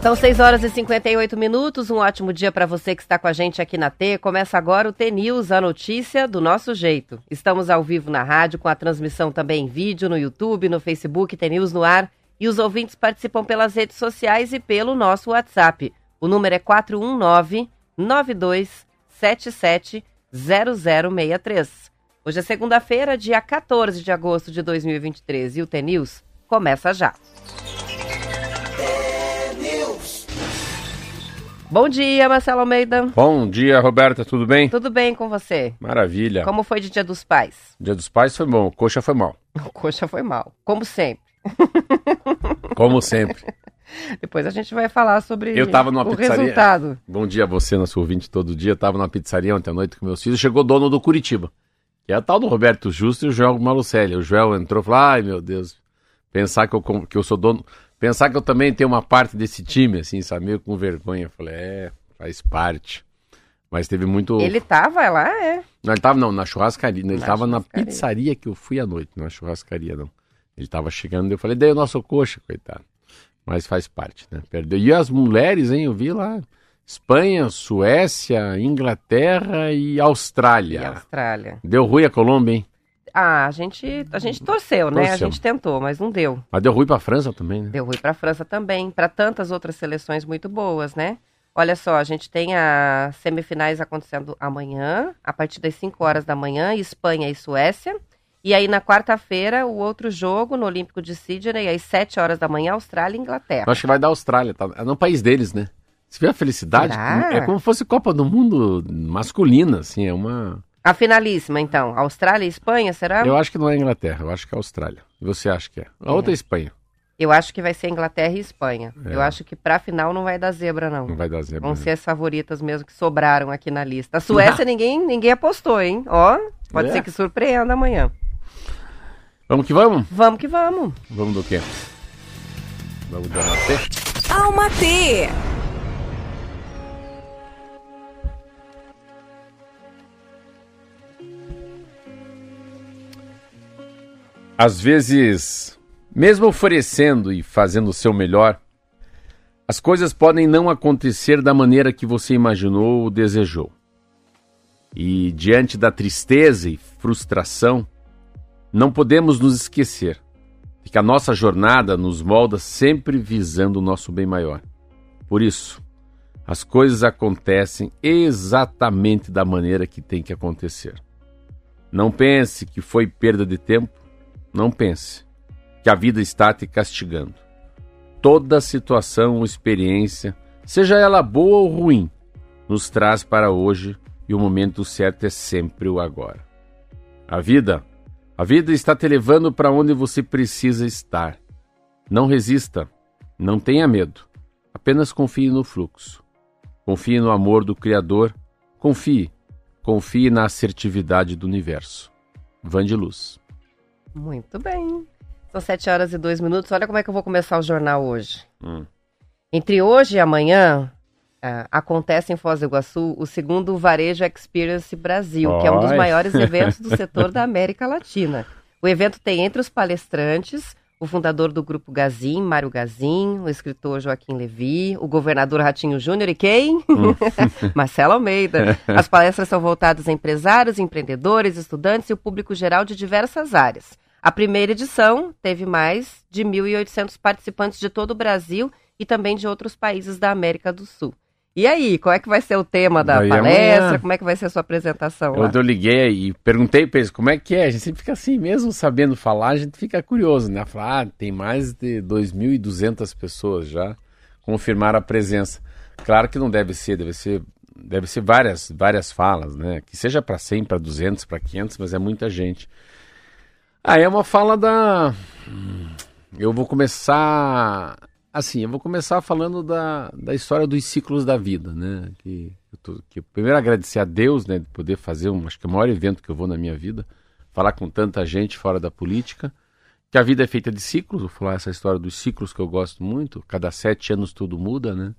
São 6 horas e 58 minutos. Um ótimo dia para você que está com a gente aqui na T. Começa agora o T News, a notícia do nosso jeito. Estamos ao vivo na rádio, com a transmissão também em vídeo no YouTube, no Facebook, T News no ar. E os ouvintes participam pelas redes sociais e pelo nosso WhatsApp. O número é 419 9277 0063. Hoje é segunda-feira, dia 14 de agosto de 2023 e o T News começa já. Bom dia, Marcelo Almeida. Bom dia, Roberta, tudo bem? Tudo bem com você? Maravilha. Como foi de Dia dos Pais? Dia dos Pais foi bom, coxa foi mal. O coxa foi mal, como sempre. Como sempre. Depois a gente vai falar sobre Eu tava numa o pizzaria. resultado. Bom dia a você, nosso ouvinte, todo dia. Eu tava na pizzaria ontem à noite com meus filhos. Chegou o dono do Curitiba, que é a tal do Roberto Justo e o Joel Malucelli. O Joel entrou e falou: ai meu Deus, pensar que eu, que eu sou dono. Pensar que eu também tenho uma parte desse time, assim, sabe? Meio com vergonha. Eu falei: é, faz parte. Mas teve muito. Ele tava lá, é. Não, ele tava não, na churrascaria. Ele Na tava na churrascaria. pizzaria que eu fui à noite, não na churrascaria, não. Ele tava chegando, eu falei, daí o nosso coxa, coitado. Mas faz parte, né? Perdeu. E as mulheres, hein? Eu vi lá. Espanha, Suécia, Inglaterra e E Austrália. Austrália. Deu ruim a Colômbia, hein? Ah, a gente, a gente torceu, né? A gente tentou, mas não deu. Mas deu ruim pra França também, né? Deu ruim para a França também, para tantas outras seleções muito boas, né? Olha só, a gente tem as semifinais acontecendo amanhã, a partir das 5 horas da manhã, Espanha e Suécia. E aí na quarta-feira, o outro jogo no Olímpico de Sydney, às 7 horas da manhã, Austrália e Inglaterra. Eu acho que vai dar Austrália, tá? É no país deles, né? Você vê a felicidade? Será? É como se fosse Copa do Mundo masculina, assim, é uma... A finalíssima, então, Austrália e Espanha, será? Eu acho que não é Inglaterra, eu acho que é Austrália. E você acha que é? A outra é Espanha. Eu acho que vai ser Inglaterra e Espanha. É. Eu acho que pra final não vai dar zebra, não. Não vai dar zebra. Vão né? ser as favoritas mesmo que sobraram aqui na lista. A Suécia ninguém, ninguém apostou, hein? Ó, pode É? ser que surpreenda amanhã. Vamos que vamos? Vamos que vamos. Vamos do quê? Vamos do T? Alma Às vezes, mesmo oferecendo e fazendo o seu melhor, as coisas podem não acontecer da maneira que você imaginou ou desejou. E diante da tristeza e frustração, não podemos nos esquecer de que a nossa jornada nos molda sempre visando o nosso bem maior. Por isso, as coisas acontecem exatamente da maneira que tem que acontecer. Não pense que foi perda de tempo não pense que a vida está te castigando. Toda situação ou experiência, seja ela boa ou ruim, nos traz para hoje e o momento certo é sempre o agora. A vida, a vida está te levando para onde você precisa estar. Não resista, não tenha medo. Apenas confie no fluxo. Confie no amor do Criador. Confie, confie na assertividade do universo. Van de luz. Muito bem. São 7 horas e 2 minutos. Olha como é que eu vou começar o jornal hoje. Hum. Entre hoje e amanhã, ah, acontece em Foz do Iguaçu o segundo Varejo Experience Brasil, que é um dos maiores eventos do setor da América Latina. O evento tem entre os palestrantes o fundador do Grupo Gazin, Mário Gazin, o escritor Joaquim Levi, o governador Ratinho Júnior e quem? Marcelo Almeida. As palestras são voltadas a empresários, empreendedores, estudantes e o público geral de diversas áreas. A primeira edição teve mais de 1.800 participantes de todo o Brasil e também de outros países da América do Sul. E aí, qual é que vai ser o tema da Daí palestra? amanhã. Como é que vai ser a sua apresentação? Eu, eu liguei e perguntei pra eles como é que é. A gente sempre fica assim, mesmo sabendo falar, a gente fica curioso, né? Falar, ah, tem mais de 2.200 pessoas já confirmaram a presença. Claro que não deve ser, deve ser, deve ser várias, várias falas, né? Que seja para 100, para 200, para 500, mas é muita gente. Ah, é uma fala da. Hum, Eu vou começar. Assim, eu vou começar falando da, da história dos ciclos da vida, né? Que, eu tô, que primeiro agradecer a Deus, né? De poder fazer um, acho que é o maior evento que eu vou na minha vida, falar com tanta gente fora da política, que a vida é feita de ciclos, vou falar essa história dos ciclos que eu gosto muito, cada sete anos tudo muda, né?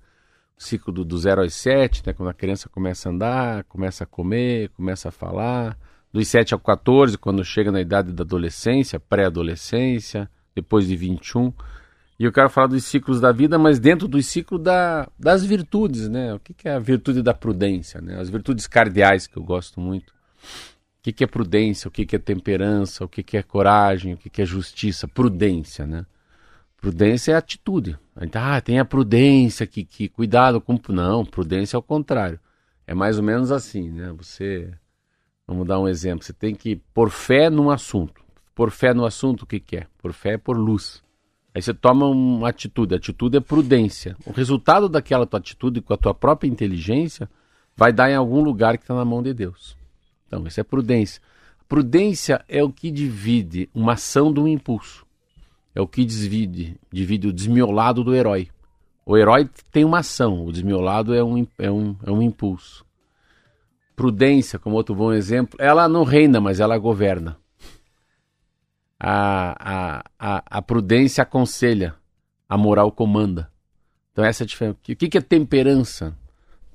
O ciclo do, do zero aos sete, né? Quando a criança começa a andar, começa a comer, começa a falar, dos 7 ao 14, quando chega na idade da adolescência, pré-adolescência, depois de 21. E eu quero falar dos ciclos da vida, mas dentro do ciclo da, das virtudes, né? O que, que, é a virtude da prudência, né? As virtudes cardeais que eu gosto muito. O que, que é prudência, o que, que é temperança, o que, que é coragem, o que, que é justiça. Prudência, né? Prudência é atitude. Ah, tem a prudência que, que cuidado com... Não, prudência é o contrário. É mais ou menos assim, né? Você... Vamos dar um exemplo. Você tem que pôr fé num assunto. Pôr fé no assunto, o que, que é? Pôr fé é pôr luz. Aí você toma uma atitude, a atitude é prudência. O resultado daquela tua atitude com a tua própria inteligência vai dar em algum lugar que está na mão de Deus. Então, isso é prudência. Prudência é o que divide uma ação de um impulso. É o que divide, divide o desmiolado do herói. O herói tem uma ação, o desmiolado é um, é um, é um impulso. Prudência, como outro bom exemplo, ela não reina, mas ela governa a, a, a, a prudência aconselha, a moral comanda. Então essa é a diferença. O que, é temperança?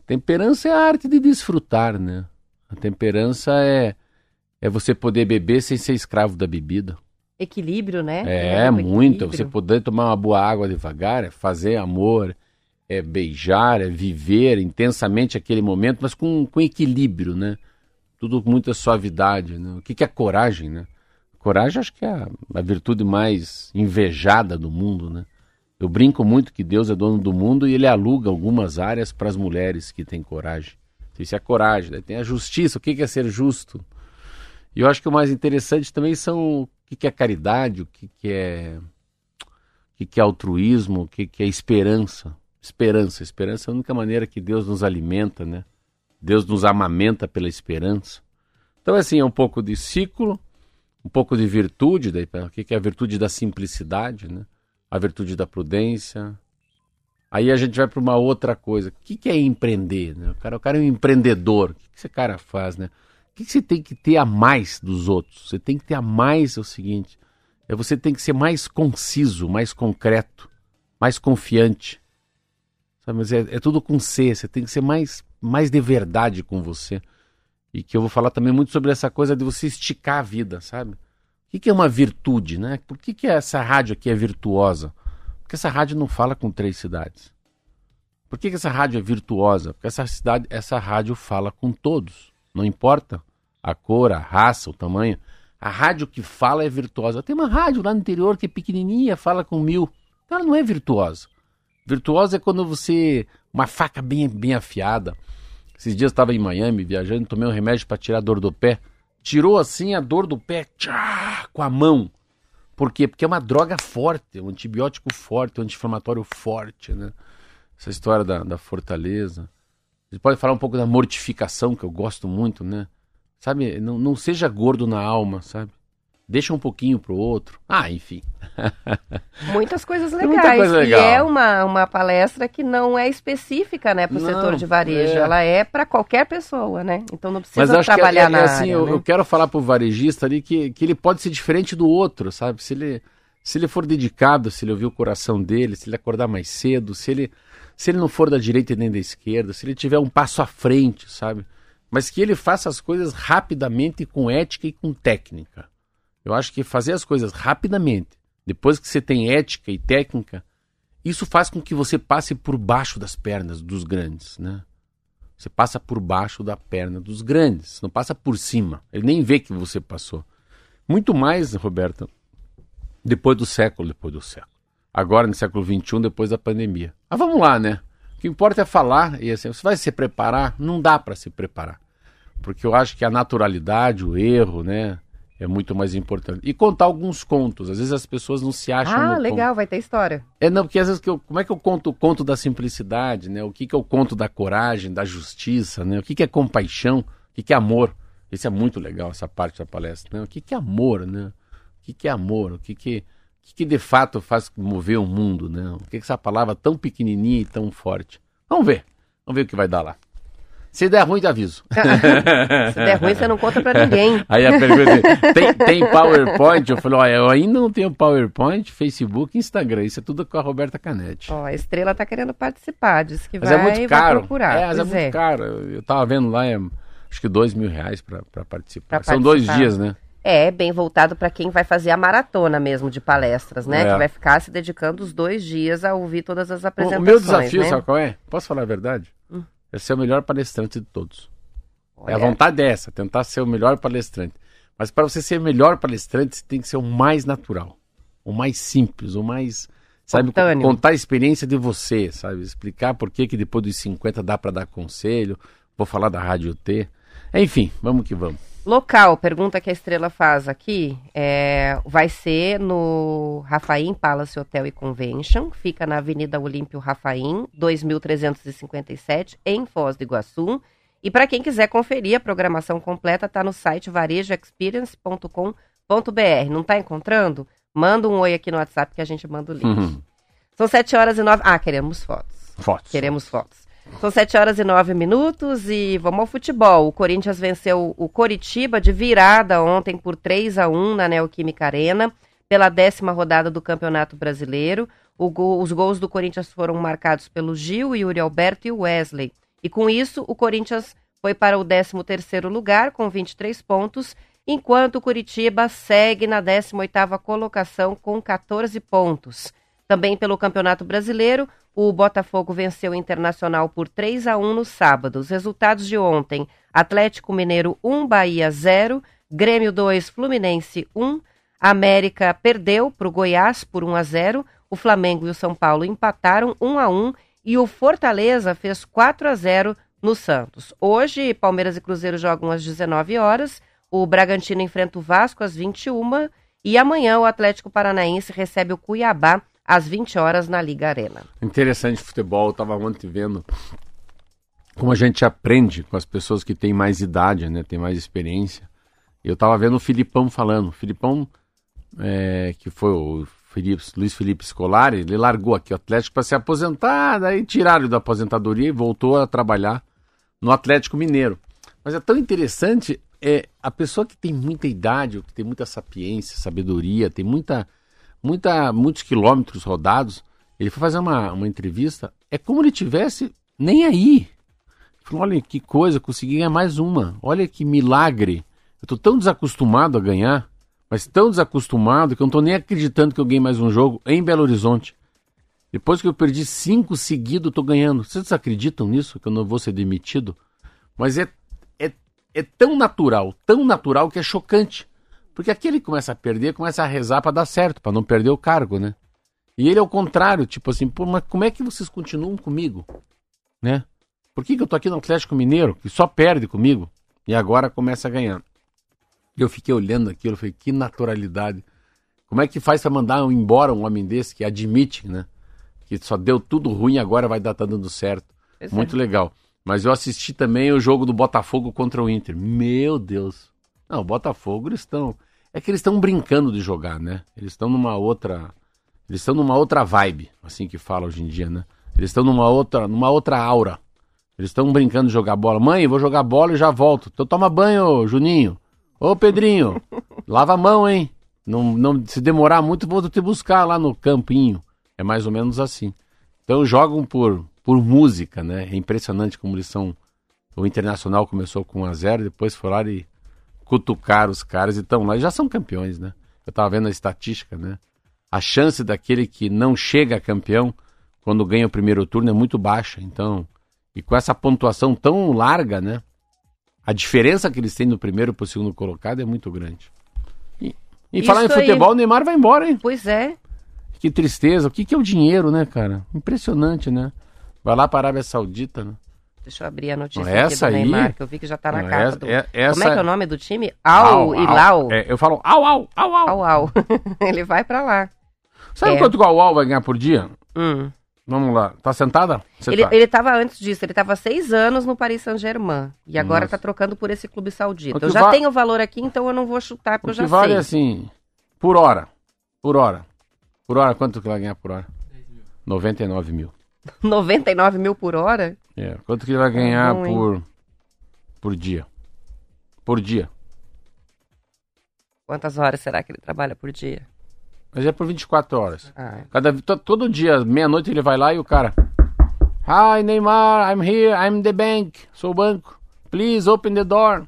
Temperança é a arte de desfrutar, né? A temperança é, é você poder beber sem ser escravo da bebida. Equilíbrio, né? É, é muito. Equilíbrio. Você poder tomar uma boa água devagar, fazer amor, é beijar, é viver intensamente aquele momento, mas com, com equilíbrio, né? Tudo com muita suavidade. Né? O que, que é coragem, né? Coragem acho que é a, a, virtude mais invejada do mundo, né? Eu brinco muito que Deus é dono do mundo e ele aluga algumas áreas para as mulheres que têm coragem. Isso é coragem, né? tem a justiça, o que é ser justo. E eu acho que o mais interessante também são o que é caridade, o que é, o que é altruísmo, o que é esperança. Esperança, esperança é a única maneira que Deus nos alimenta, né? Deus nos amamenta pela esperança. Então, assim, é um pouco de ciclo, um pouco de virtude, daí, o que é a virtude da simplicidade, né? a virtude da prudência. Aí a gente vai para uma outra coisa. O que, é empreender? Né? O, cara, o cara é um empreendedor. O que, que esse cara faz? Né? O que, que você tem que ter a mais dos outros? Você tem que ter a mais é o seguinte: é você tem que ser mais conciso, mais concreto, mais confiante. Sabe? Mas é, é tudo com C. Você tem que ser mais, mais de verdade com você. E que eu vou falar também muito sobre essa coisa de você esticar a vida, sabe? O que, é uma virtude, né? Por que, que essa rádio aqui é virtuosa? Porque essa rádio não fala com três cidades. Por que, que essa rádio é virtuosa? Porque essa, cidade, essa rádio fala com todos. Não importa a cor, a raça, o tamanho. A rádio que fala é virtuosa. Tem uma rádio lá no interior que é pequenininha, fala com mil. Então ela não é virtuosa. Virtuosa é quando você. Uma faca bem, bem afiada esses dias estava em Miami viajando, tomei um remédio para tirar a dor do pé. Tirou assim a dor do pé tchá, com a mão. Por quê? Porque é uma droga forte, um antibiótico forte, um anti-inflamatório forte, né? Essa história da, da fortaleza. Você pode falar um pouco da mortificação, que eu gosto muito, né? Sabe, não, não seja gordo na alma, sabe? Deixa um pouquinho pro outro. Ah, enfim. Muitas coisas legais. Muita coisa legal. E é uma, uma palestra que não é específica, né, para o setor de varejo. É. Ela é para qualquer pessoa, né? Então não precisa Mas acho trabalhar que é, é, na assim, área, eu, né? eu quero falar pro varejista ali que, que ele pode ser diferente do outro, sabe? Se ele, se ele for dedicado, se ele ouvir o coração dele, se ele acordar mais cedo, se ele, se ele não for da direita nem da esquerda, se ele tiver um passo à frente, sabe? Mas que ele faça as coisas rapidamente, com ética e com técnica. Eu acho que fazer as coisas rapidamente, depois que você tem ética e técnica, isso faz com que você passe por baixo das pernas dos grandes, né? Você passa por baixo da perna dos grandes, não passa por cima. Ele nem vê que você passou. Muito mais, Roberta, depois do século, depois do século. Agora, no século XXI, depois da pandemia. Mas vamos lá, né? O que importa é falar e assim, você vai se preparar? Não dá para se preparar. Porque eu acho que a naturalidade, o erro, né? É muito mais importante. E contar alguns contos. Às vezes as pessoas não se acham. Ah, legal, conto. vai ter história. É, não, porque às vezes que eu, como é que eu conto o conto da simplicidade, né? O que, que é o conto da coragem, da justiça, né? O que, que é compaixão, o que, que é amor. Isso é muito legal, essa parte da palestra. Né? O que, que é amor, né? O que, que é amor? O que, que, o que, que de fato faz mover o mundo, né? O que, que essa palavra tão pequenininha e tão forte? Vamos ver. Vamos ver o que vai dar lá. Se der ruim, te aviso. Se der ruim, você não conta pra ninguém. Aí a pergunta é, tem, tem PowerPoint? Eu falei, olha, eu ainda não tenho PowerPoint, Facebook Instagram. Isso é tudo com a Roberta Canetti. Ó, a Estrela tá querendo participar, diz que mas é vai, é muito caro. procurar. É, mas é muito é. caro. Eu tava vendo lá, é, acho que dois mil reais pra, pra participar. pra, São dois dias, né? É, bem voltado para quem vai fazer a maratona mesmo de palestras, né? É. Que vai ficar se dedicando os dois dias a ouvir todas as O, apresentações. o meu desafio, né? sabe qual é? Posso falar a verdade? É ser o melhor palestrante de todos. É a Olha, vontade dessa, tentar ser o melhor palestrante. Mas para você ser o melhor palestrante, você tem que ser o mais natural, o mais simples, o mais. Sabe, contar a experiência de você, sabe? Explicar por que, que depois dos 50 dá para dar conselho. Vou falar da Rádio T. Enfim, vamos que vamos. Local, pergunta que a Estrela faz aqui, é, vai ser no Rafaim Palace Hotel e Convention, fica na Avenida Olímpio Rafaim, 2357, em Foz do Iguaçu. E para quem quiser conferir a programação completa, tá no site varejoexperience.com.br. Não tá encontrando? Manda um oi aqui no WhatsApp que a gente manda o link. Uhum. São 7 horas e 9... Ah, queremos fotos. Fotos. Queremos fotos. São 7 horas e 9 minutos e vamos ao futebol. O Corinthians venceu o Coritiba de virada ontem por 3 a 1 na Neoquímica Arena, pela décima rodada do Campeonato Brasileiro. Gol- os gols do Corinthians foram marcados pelo Gil, Yuri Alberto e Wesley. E com isso, o Corinthians foi para o 13º lugar com 23 pontos, enquanto o Curitiba segue na 18ª colocação com 14 pontos. Também pelo Campeonato Brasileiro, o Botafogo venceu o Internacional por 3 a 1 no sábado. Os resultados de ontem: Atlético Mineiro 1, Bahia 0, Grêmio 2, Fluminense 1, América perdeu para o Goiás por 1 a 0, o Flamengo e o São Paulo empataram 1 a 1 e o Fortaleza fez 4 a 0 no Santos. Hoje, Palmeiras e Cruzeiro jogam às 19 horas, o Bragantino enfrenta o Vasco às 21 e amanhã o Atlético Paranaense recebe o Cuiabá às 20 horas na Liga Arena. Interessante futebol, eu tava ontem vendo como a gente aprende com as pessoas que têm mais idade, né? Tem mais experiência. Eu tava vendo o Filipão falando. O Filipão, é, que foi o Felipe, Luiz Felipe Scolari, ele largou aqui o Atlético para se aposentar, daí tiraram da aposentadoria e voltou a trabalhar no Atlético Mineiro. Mas é tão interessante, é a pessoa que tem muita idade, que tem muita sapiência, sabedoria, tem muita, muita, muitos quilômetros rodados, ele foi fazer uma, uma entrevista, é como ele tivesse nem aí. Ele Falou, olha que coisa, consegui ganhar mais uma. Olha que milagre. Eu tô tão desacostumado a ganhar, mas tão desacostumado que eu não tô nem acreditando que eu ganhei mais um jogo em Belo Horizonte. Depois que eu perdi cinco seguidos, tô ganhando. Vocês acreditam nisso? Que eu não vou ser demitido? Mas é, é, é tão natural, tão natural que é chocante. Porque aquele que começa a perder, começa a rezar para dar certo, para não perder o cargo, né? E ele é o contrário, tipo assim, pô, mas como é que vocês continuam comigo? Né? Por que, que eu tô aqui no Atlético Mineiro, que só perde comigo, e agora começa a ganhar? E eu fiquei olhando aquilo, eu falei, que naturalidade. Como é que faz para mandar embora um homem desse que admite, né? Que só deu tudo ruim e agora vai dar tá dando certo. É. Muito legal. Mas eu assisti também o jogo do Botafogo contra o Inter. Meu Deus. Não, o Botafogo, eles estão. É que eles estão brincando de jogar, né? Eles estão numa outra. Eles estão numa outra vibe, assim que fala hoje em dia, né? Eles estão numa outra, numa outra aura. Eles estão brincando de jogar bola. Mãe, vou jogar bola e já volto. Então toma banho, Juninho. Ô, Pedrinho, lava a mão, hein? Não, não, se demorar muito, vou te buscar lá no campinho. É mais ou menos assim. Então jogam por, por música, né? É impressionante como eles são. O Internacional começou com 1 a 0 depois foi lá e cutucar os caras e estão lá. E já são campeões, né? Eu tava vendo a estatística, né? A chance daquele que não chega a campeão quando ganha o primeiro turno é muito baixa. Então, e com essa pontuação tão larga, né? A diferença que eles têm no primeiro para o segundo colocado é muito grande. E, e falar em aí. futebol, o Neymar vai embora, hein? Pois é. Que tristeza. O que, que é o dinheiro, né, cara? Impressionante, né? Vai lá para a Arábia Saudita, né? Deixa eu abrir a notícia Essa aqui do aí- Neymar, que eu vi que já tá na Não, capa essa- do... é- essa- Como é que é o nome do time? Al Hilal. É, eu falo au, au, au, au. Au, au. Ele vai pra lá. Sabe É. quanto que o au, au vai ganhar por dia? Hum. Vamos lá. Tá sentada? Você Ele, tá. ele tava antes disso, ele tava seis anos no Paris Saint-Germain. E agora Nossa. tá trocando por esse clube saudita. Eu já va- tenho o valor aqui, então eu não vou chutar, porque O eu que já vale sei. é assim, por hora. Por hora. Por hora, quanto que vai ganhar por hora? 99 mil. 99 mil por hora? É, quanto que ele vai ganhar hein? por, por dia? Por dia. Quantas horas será que ele trabalha por dia? Mas é por 24 horas. Ah, Cada, to- todo dia, meia-noite, ele vai lá e o cara. Hi, Neymar, I'm here, I'm the bank. Sou o banco. Please open the door.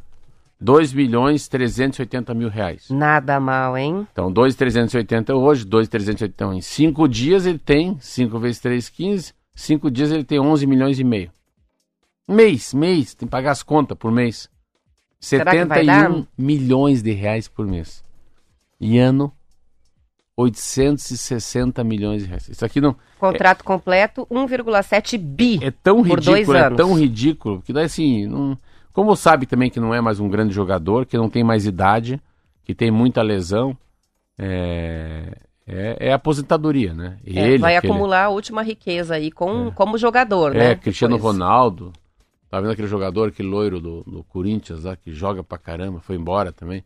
2 milhões 380 mil reais. Nada mal, hein? Então, 2,380 hoje, 2,380 em 5 dias ele tem, 5 vezes 3, 15, 5 dias ele tem 11 milhões e meio. Mês, mês, tem que pagar as contas por mês. Será que vai dar? 71 milhões de reais por mês. E ano, 860 milhões de reais. Isso aqui não... Contrato completo, 1,7 bi. É tão Por dois ridículo, é anos. tão ridículo, que daí assim, não... como sabe também que não é mais um grande jogador, que não tem mais idade, que tem muita lesão, é, é, é aposentadoria, né? É, Ele, vai aquele- acumular a última riqueza aí com, como jogador, né? É, Cristiano Depois. Ronaldo, tá vendo aquele jogador, aquele loiro do, do Corinthians lá, que joga pra caramba, foi embora também,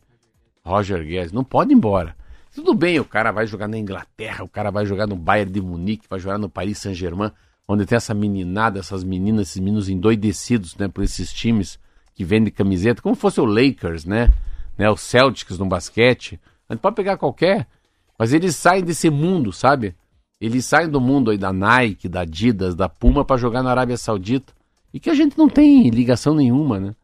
Roger Guedes, não pode ir embora. Tudo bem, o cara vai jogar na Inglaterra, o cara vai jogar no Bayern de Munique, vai jogar no Paris Saint-Germain, onde tem essa meninada, essas meninas, esses meninos endoidecidos, né, por esses times que vendem camiseta, como fosse o Lakers, né, né, o Celtics no basquete. A gente pode pegar qualquer, mas eles saem desse mundo, sabe? Eles saem do mundo aí da Nike, da Adidas, da Puma para jogar na Arábia Saudita. E que a gente não tem ligação nenhuma, né?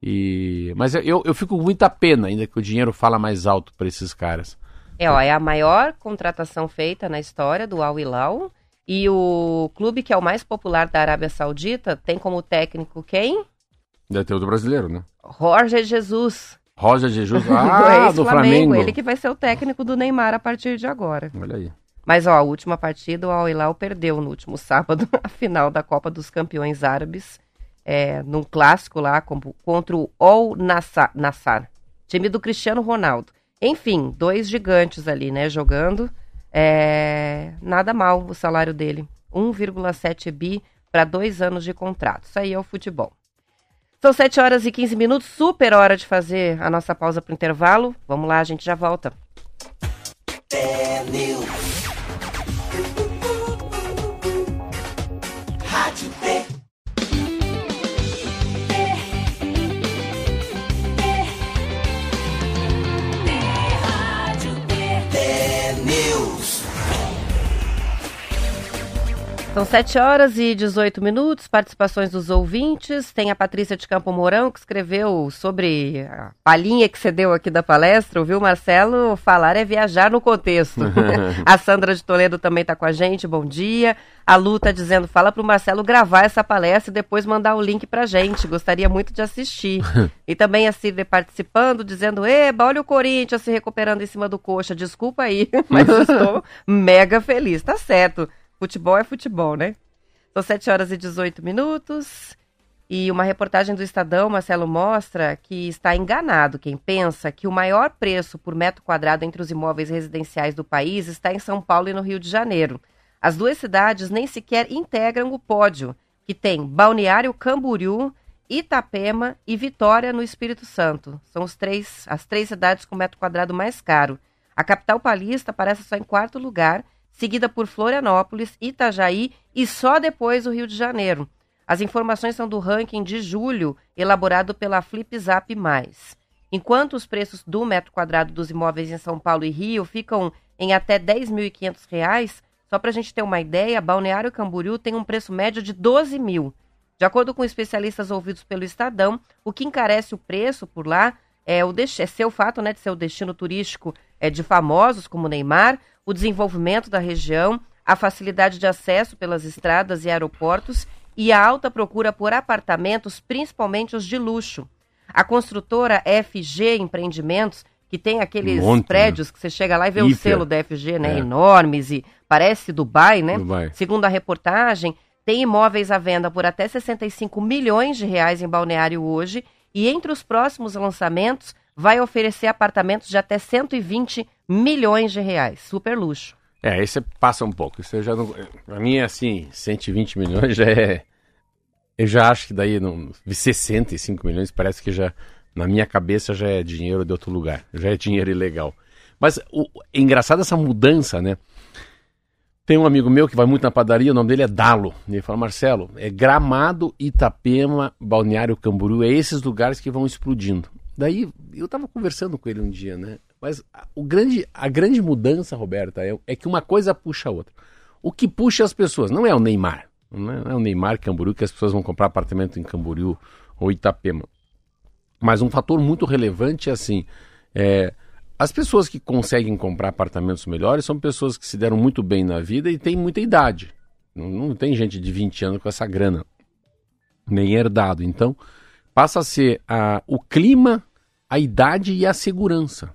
E... Mas eu, eu fico com muita pena, ainda que o dinheiro fala mais alto para esses caras. É, ó, é a maior contratação feita na história do Al Hilal. E o clube que é o mais popular da Arábia Saudita tem como técnico quem? Deve ter outro brasileiro, né? Jorge Jesus. Roger Jesus, do ah, do ex-Flamengo. Flamengo. Ele que vai ser o técnico do Neymar a partir de agora. Olha aí. Mas, ó, a última partida, o Al Hilal perdeu no último sábado a final da Copa dos Campeões Árabes, é, num clássico lá contra o Al Nassar, Nassar, time do Cristiano Ronaldo. Enfim, dois gigantes ali, né, jogando. É, nada mal o salário dele. 1,7 bi para dois anos de contrato. Isso aí é o futebol. São 7 horas e 15 minutos, super hora de fazer a nossa pausa para o intervalo. Vamos lá, a gente já volta. São 7 horas e 18 minutos, participações dos ouvintes. Tem a Patrícia de Campo Mourão, que escreveu sobre a palhinha que você deu aqui da palestra, ouviu, Marcelo? Falar é viajar no contexto. a Sandra de Toledo também está com a gente, bom dia. A Lu tá dizendo, fala pro Marcelo gravar essa palestra e depois mandar o link pra gente. Gostaria muito de assistir. e também a Cília participando, dizendo, eba, olha o Corinthians se recuperando em cima do coxa. Desculpa aí, mas estou mega feliz. Tá certo. Futebol é futebol, né? São 7 horas e 18 minutos. E uma reportagem do Estadão, Marcelo, mostra que está enganado quem pensa que o maior preço por metro quadrado entre os imóveis residenciais do país está em São Paulo e no Rio de Janeiro. As duas cidades nem sequer integram o pódio, que tem Balneário Camboriú, Itapema e Vitória no Espírito Santo. São os três, as três cidades com metro quadrado mais caro. A capital paulista aparece só em quarto lugar, seguida por Florianópolis, Itajaí e só depois o Rio de Janeiro. As informações são do ranking de julho, elaborado pela FlipZap+. Enquanto os preços do metro quadrado dos imóveis em São Paulo e Rio ficam em até R$ 10.500, só para a gente ter uma ideia, Balneário Camboriú tem um preço médio de 12 mil. De acordo com especialistas ouvidos pelo Estadão, o que encarece o preço por lá é, o é ser o fato né, de ser o destino turístico é, de famosos como Neymar, o desenvolvimento da região, a facilidade de acesso pelas estradas e aeroportos e a alta procura por apartamentos, principalmente os de luxo. A construtora FG Empreendimentos, que tem aqueles monte, né? prédios que você chega lá e vê o selo da FG, né? É. Enormes e parece Dubai, né? Dubai. Segundo a reportagem, tem imóveis à venda por até 65 milhões de reais em Balneário hoje e entre os próximos lançamentos vai oferecer apartamentos de até 120 milhões de reais. Super luxo. É, aí você passa um pouco. Isso já não. Pra mim é assim, 120 milhões já é. Eu já acho que daí não. 65 milhões parece que já. Na minha cabeça já é dinheiro de outro lugar. Já é dinheiro ilegal. Mas o, é engraçado essa mudança, né? Tem um amigo meu que vai muito na padaria, o nome dele é Dalo. Ele fala, Marcelo, é Gramado, Itapema, Balneário Camboriú, é esses lugares que vão explodindo. Daí eu tava conversando com ele um dia, né? Mas a- o grande, a grande mudança, Roberta, é, é que uma coisa puxa a outra. O que puxa as pessoas não é o Neymar. Não é, é o Neymar Camboriú que as pessoas vão comprar apartamento em Camboriú ou Itapema. Mas um fator muito relevante é assim: é, as pessoas que conseguem comprar apartamentos melhores são pessoas que se deram muito bem na vida e têm muita idade. Não, não tem gente de 20 anos com essa grana, nem herdado. Então, passa a ser a, o clima, a idade e a segurança.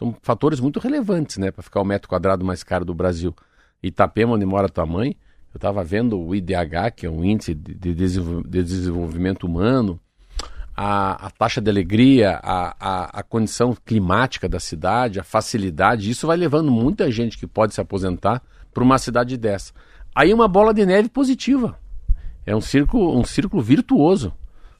São fatores muito relevantes né, para ficar o metro quadrado mais caro do Brasil. Itapema, onde mora tua mãe, eu estava vendo o IDH, que é um índice de, desenvolvimento humano, a, a, taxa de alegria, a, a, a, condição climática da cidade, a facilidade, isso vai levando muita gente que pode se aposentar para uma cidade dessa. Aí uma bola de neve positiva. É um círculo, um círculo virtuoso,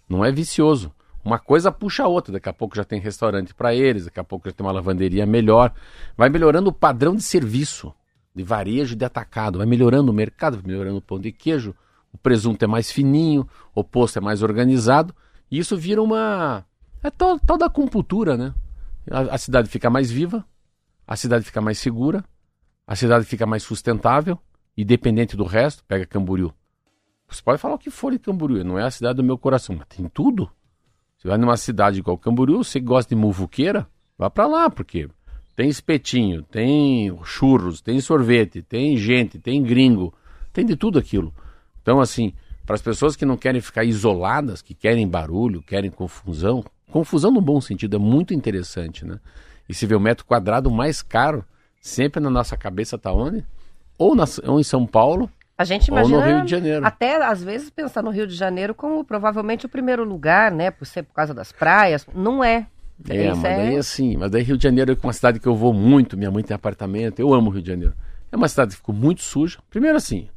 não é vicioso. Uma coisa puxa a outra, daqui a pouco já tem restaurante para eles, daqui a pouco já tem uma lavanderia melhor. Vai melhorando o padrão de serviço de varejo de atacado. Vai melhorando o mercado, vai melhorando o pão de queijo, o presunto é mais fininho, o posto é mais organizado. E isso vira uma. É tal, tal da compultura, né? A, a cidade fica mais viva, a cidade fica mais segura, a cidade fica mais sustentável, independente do resto. Pega Camboriú. Você pode falar o que for de Camboriú, não é a cidade do meu coração, mas tem tudo. Você vai numa cidade igual Camboriú, você gosta de muvuqueira, vá para lá, porque tem espetinho, tem churros, tem sorvete, tem gente, tem gringo, tem de tudo aquilo. Então, assim, para as pessoas que não querem ficar isoladas, que querem barulho, querem confusão, confusão no bom sentido é muito interessante, né? E se vê o metro quadrado mais caro, sempre na nossa cabeça está onde? Ou, na, ou em São Paulo, a gente imagina, até às vezes pensar no Rio de Janeiro como provavelmente o primeiro lugar, né? Por ser por causa das praias. Não é. É, mas é... daí assim, mas daí Rio de Janeiro é uma cidade que eu vou muito, minha mãe tem apartamento, eu amo Rio de Janeiro. É uma cidade que ficou muito suja. Primeiro assim,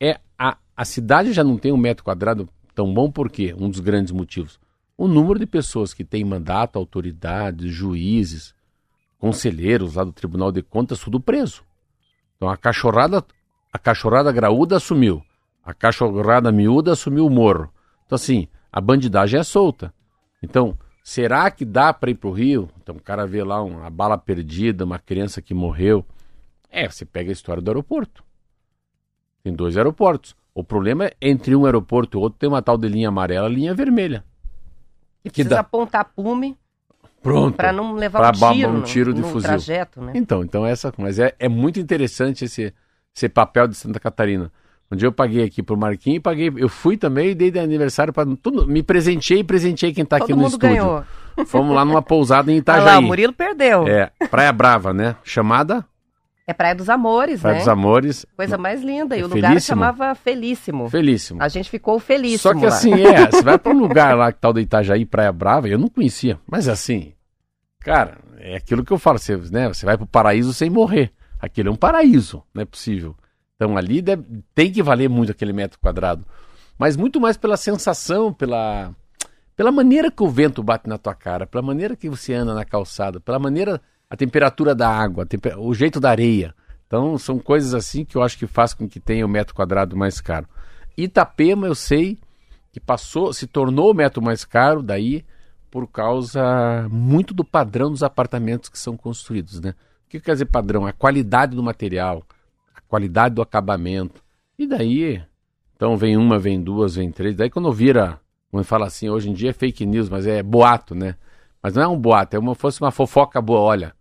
é a, a cidade já não tem um metro quadrado tão bom porque um dos grandes motivos, o número de pessoas que têm mandato, autoridades, juízes, conselheiros lá do Tribunal de Contas, tudo preso. Então a cachorrada, a cachorrada graúda assumiu, a cachorrada miúda assumiu o morro. Então assim, a bandidagem é solta. Então, Será que dá para ir para o Rio? Então o cara vê lá uma bala perdida, uma criança que morreu. É, você pega a história do aeroporto. Tem dois aeroportos. O problema é entre um aeroporto e outro tem uma tal de linha amarela linha vermelha. E precisa dá... apontar pume. Pronto. Para não levar um tiro, um tiro no, de no fuzil. trajeto, né? Então, então essa, mas é, é muito interessante esse, esse papel de Santa Catarina. Um dia eu paguei aqui pro Marquinhos, paguei, eu fui também e dei de aniversário para tudo, me presenteei e presenteei quem tá Todo aqui no estúdio. Ganhou. Fomos lá numa pousada em Itajaí. Ah lá, o Murilo perdeu. É, Praia Brava, né? Chamada é Praia dos Amores, Praia né? dos Amores. Coisa mais linda. E é o lugar chamava Felíssimo. Felíssimo. A gente ficou felíssimo. Só que lá. assim, é, você vai para um lugar lá que tal de Itajaí, Praia Brava, eu não conhecia. Mas assim, cara, é aquilo que eu falo, você, né, você vai pro paraíso sem morrer. Aquilo é um paraíso, não é possível. Então ali deve, tem que valer muito aquele metro quadrado. Mas muito mais pela sensação, pela, pela maneira que o vento bate na tua cara, pela maneira que você anda na calçada, pela maneira, a temperatura da água, temper, o jeito da areia. Então são coisas assim que eu acho que faz com que tenha o metro quadrado mais caro. Itapema eu sei que passou, se tornou o metro mais caro daí por causa muito do padrão dos apartamentos que são construídos, né? Que quer dizer padrão? A qualidade do material, qualidade do acabamento. E daí, então vem uma, vem duas, vem três. Daí quando vira, quando fala assim, hoje em dia é fake news, mas é boato, né? Mas não é um boato, é como se fosse uma fofoca boa. Olha,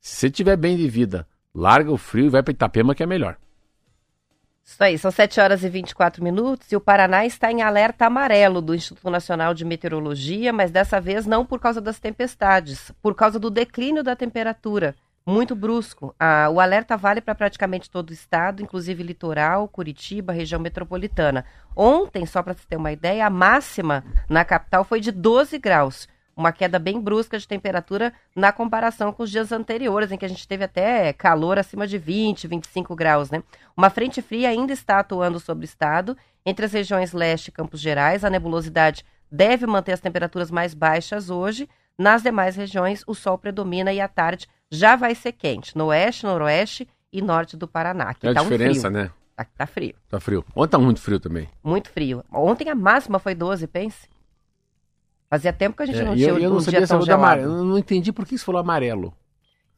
se você tiver bem de vida, larga o frio e vai para Itapema que é melhor. Isso aí, são 7 horas e 24 minutos e o Paraná está em alerta amarelo do Instituto Nacional de Meteorologia, mas dessa vez não por causa das tempestades, por causa do declínio da temperatura muito brusco. Ah, o alerta vale para praticamente todo o estado, inclusive litoral, Curitiba, região metropolitana. Ontem, só para você ter uma ideia, a máxima na capital foi de 12 graus. Uma queda bem brusca de temperatura na comparação com os dias anteriores, em que a gente teve até calor acima de 20, 25 graus, né? Uma frente fria ainda está atuando sobre o estado. Entre as regiões leste e Campos Gerais, a nebulosidade deve manter as temperaturas mais baixas hoje. Nas demais regiões, o sol predomina e à tarde já vai ser quente. No oeste, noroeste e norte do Paraná. Aqui é tá a diferença, um né? Tá, tá, frio. Tá frio. Ontem tá muito frio também. Muito frio. Ontem a máxima foi 12, pense. Fazia tempo que a gente é, não tinha eu, eu um não sabia dia tão gelado. Eu não entendi por que você falou amarelo.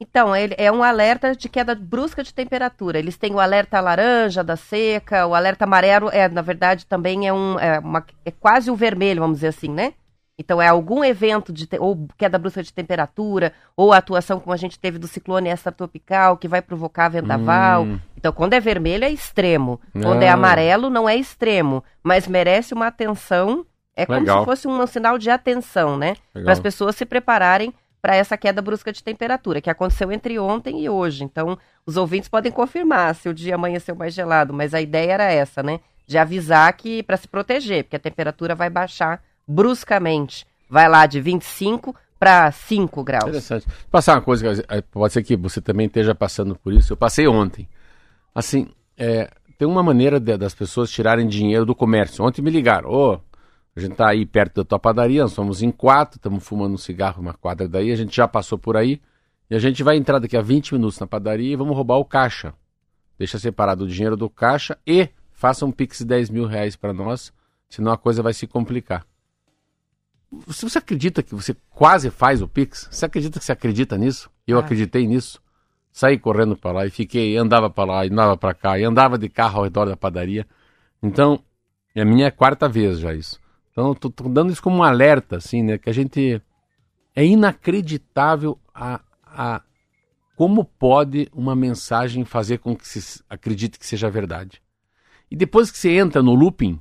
Então, ele é um alerta de queda brusca de temperatura. Eles têm o alerta laranja da seca, o alerta amarelo é, na verdade, também é um é, uma, é quase o um vermelho, vamos dizer assim, né? Então é algum evento de ou queda brusca de temperatura, ou a atuação como a gente teve do ciclone extratropical que vai provocar vendaval. Hum. Então quando é vermelho é extremo, quando é ah. amarelo não é extremo, mas merece uma atenção. É como Legal. se fosse um sinal de atenção, né? Para as pessoas se prepararem para essa queda brusca de temperatura, que aconteceu entre ontem e hoje. Então, os ouvintes podem confirmar se o dia amanheceu mais gelado, mas a ideia era essa, né? De avisar que para se proteger, porque a temperatura vai baixar bruscamente. Vai lá de 25 para 5 graus. Interessante. Vou passar uma coisa, eh, pode ser que você também esteja passando por isso. Eu passei ontem. Assim, é, tem uma maneira de, das pessoas tirarem dinheiro do comércio. Ontem me ligaram, ô, oh, a gente está aí perto da tua padaria, nós somos em quatro, estamos fumando um cigarro uma quadra daí, a gente já passou por aí, e a gente vai entrar daqui a 20 minutos na padaria e vamos roubar o caixa. Deixa separado o dinheiro do caixa e faça um pix de 10 mil reais para nós, senão a coisa vai se complicar. Se você acredita que você quase faz o Pix, você acredita que você acredita nisso? Eu ah. acreditei nisso. Saí correndo para lá e fiquei, andava para lá, andava para cá, e andava de carro ao redor da padaria. Então, é a minha quarta vez já isso. Então, tô, tô dando isso como um alerta, assim, né? Que a gente. É inacreditável a, a como pode uma mensagem fazer com que se acredite que seja verdade. E depois que você entra no looping,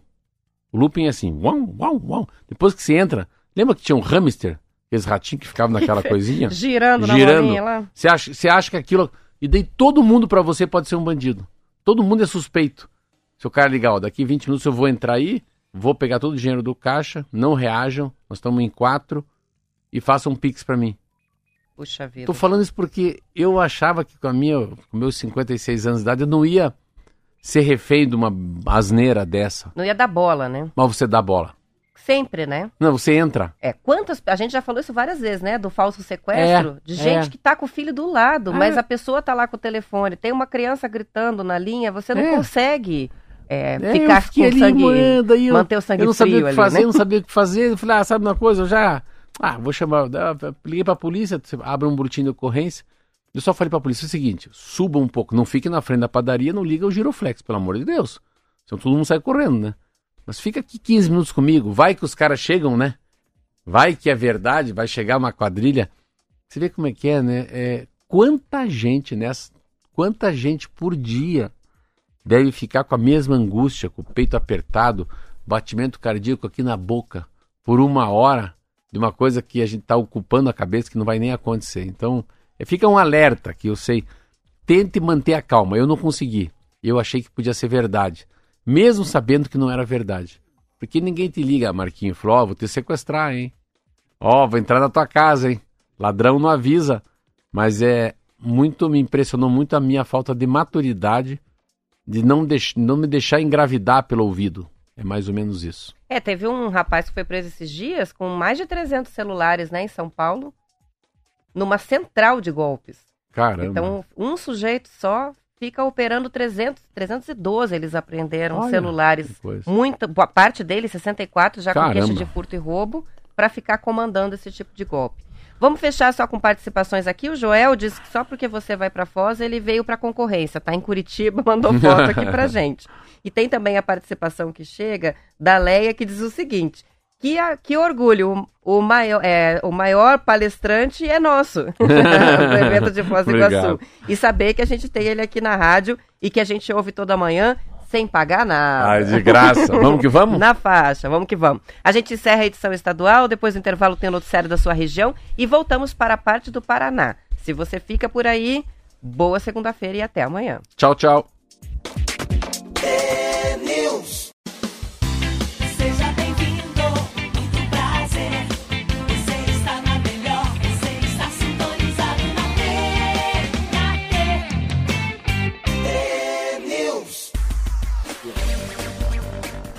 o looping é assim, uau, uau, uau. Depois que você entra, Lembra que tinha um hamster? Aqueles ratinhos que ficavam naquela coisinha? Girando, Girando. na lá. Você acha, você acha que aquilo. E daí todo mundo para você pode ser um bandido. Todo mundo é suspeito. Se o cara ligar, ó, daqui 20 minutos eu vou entrar aí, vou pegar todo o dinheiro do caixa, não reajam, nós estamos em quatro, e façam um pix para mim. Puxa vida. Tô falando isso porque eu achava que com a minha, com meus 56 anos de idade, eu não ia ser refém de uma asneira dessa. Não ia dar bola, né? Mas você dá bola. Sempre, né? Não, você entra. É, quantas. A gente já falou isso várias vezes, né? Do falso sequestro. É, de gente é. que tá com o filho do lado, é. mas a pessoa tá lá com o telefone, tem uma criança gritando na linha, você não é. consegue. É, é ficar com ali, sangue, eu, manter o sangue eu não sabia frio o que fazer, né? Eu não sabia o que fazer. Eu falei, ah, sabe uma coisa? Eu já, ah, vou chamar, liguei pra polícia, abre um boletim de ocorrência. Eu só falei pra polícia o seguinte, suba um pouco, não fique na frente da padaria, não liga o giroflex, pelo amor de Deus. Senão todo mundo sai correndo, né? Mas fica aqui 15 minutos comigo, vai que os caras chegam, né? Vai que é verdade, vai chegar uma quadrilha. Você vê como é que é, né? É, quanta gente nessa, quanta gente por dia deve ficar com a mesma angústia, com o peito apertado, batimento cardíaco aqui na boca, por uma hora, de uma coisa que a gente está ocupando a cabeça que não vai nem acontecer. Então, é, fica um alerta que eu sei. Tente manter a calma. Eu não consegui. Eu achei que podia ser verdade mesmo sabendo que não era verdade. Porque ninguém te liga, Marquinho, falou, ó, oh, vou te sequestrar, hein? Ó, oh, vou entrar na tua casa, hein? Ladrão não avisa. Mas é muito, me impressionou muito a minha falta de maturidade de não, deix, não me deixar engravidar pelo ouvido. É mais ou menos isso. É, teve um rapaz que foi preso esses dias com mais de 300 celulares, né, em São Paulo, numa central de golpes. Caramba. Então, um sujeito só fica operando 300, 312 eles apreenderam Olha, celulares. Muita boa parte deles, 64 já Caramba. com queixa de furto e roubo, para ficar comandando esse tipo de golpe. Vamos fechar só com participações aqui. O Joel disse que só porque você vai para Foz, ele veio para concorrência, tá em Curitiba, mandou foto aqui pra gente. E tem também a participação que chega da Leia que diz o seguinte: que, que orgulho, o, o, maior, é, o maior palestrante é nosso, do evento de Foz do Iguaçu. E saber que a gente tem ele aqui na rádio e que a gente ouve toda manhã sem pagar nada. Ai, de graça. Vamos que vamos? Na faixa, vamos que vamos. A gente encerra a edição estadual, depois do intervalo tem o noticiário da sua região e voltamos para a parte do Paraná. Se você fica por aí, boa segunda-feira e até amanhã. Tchau, tchau.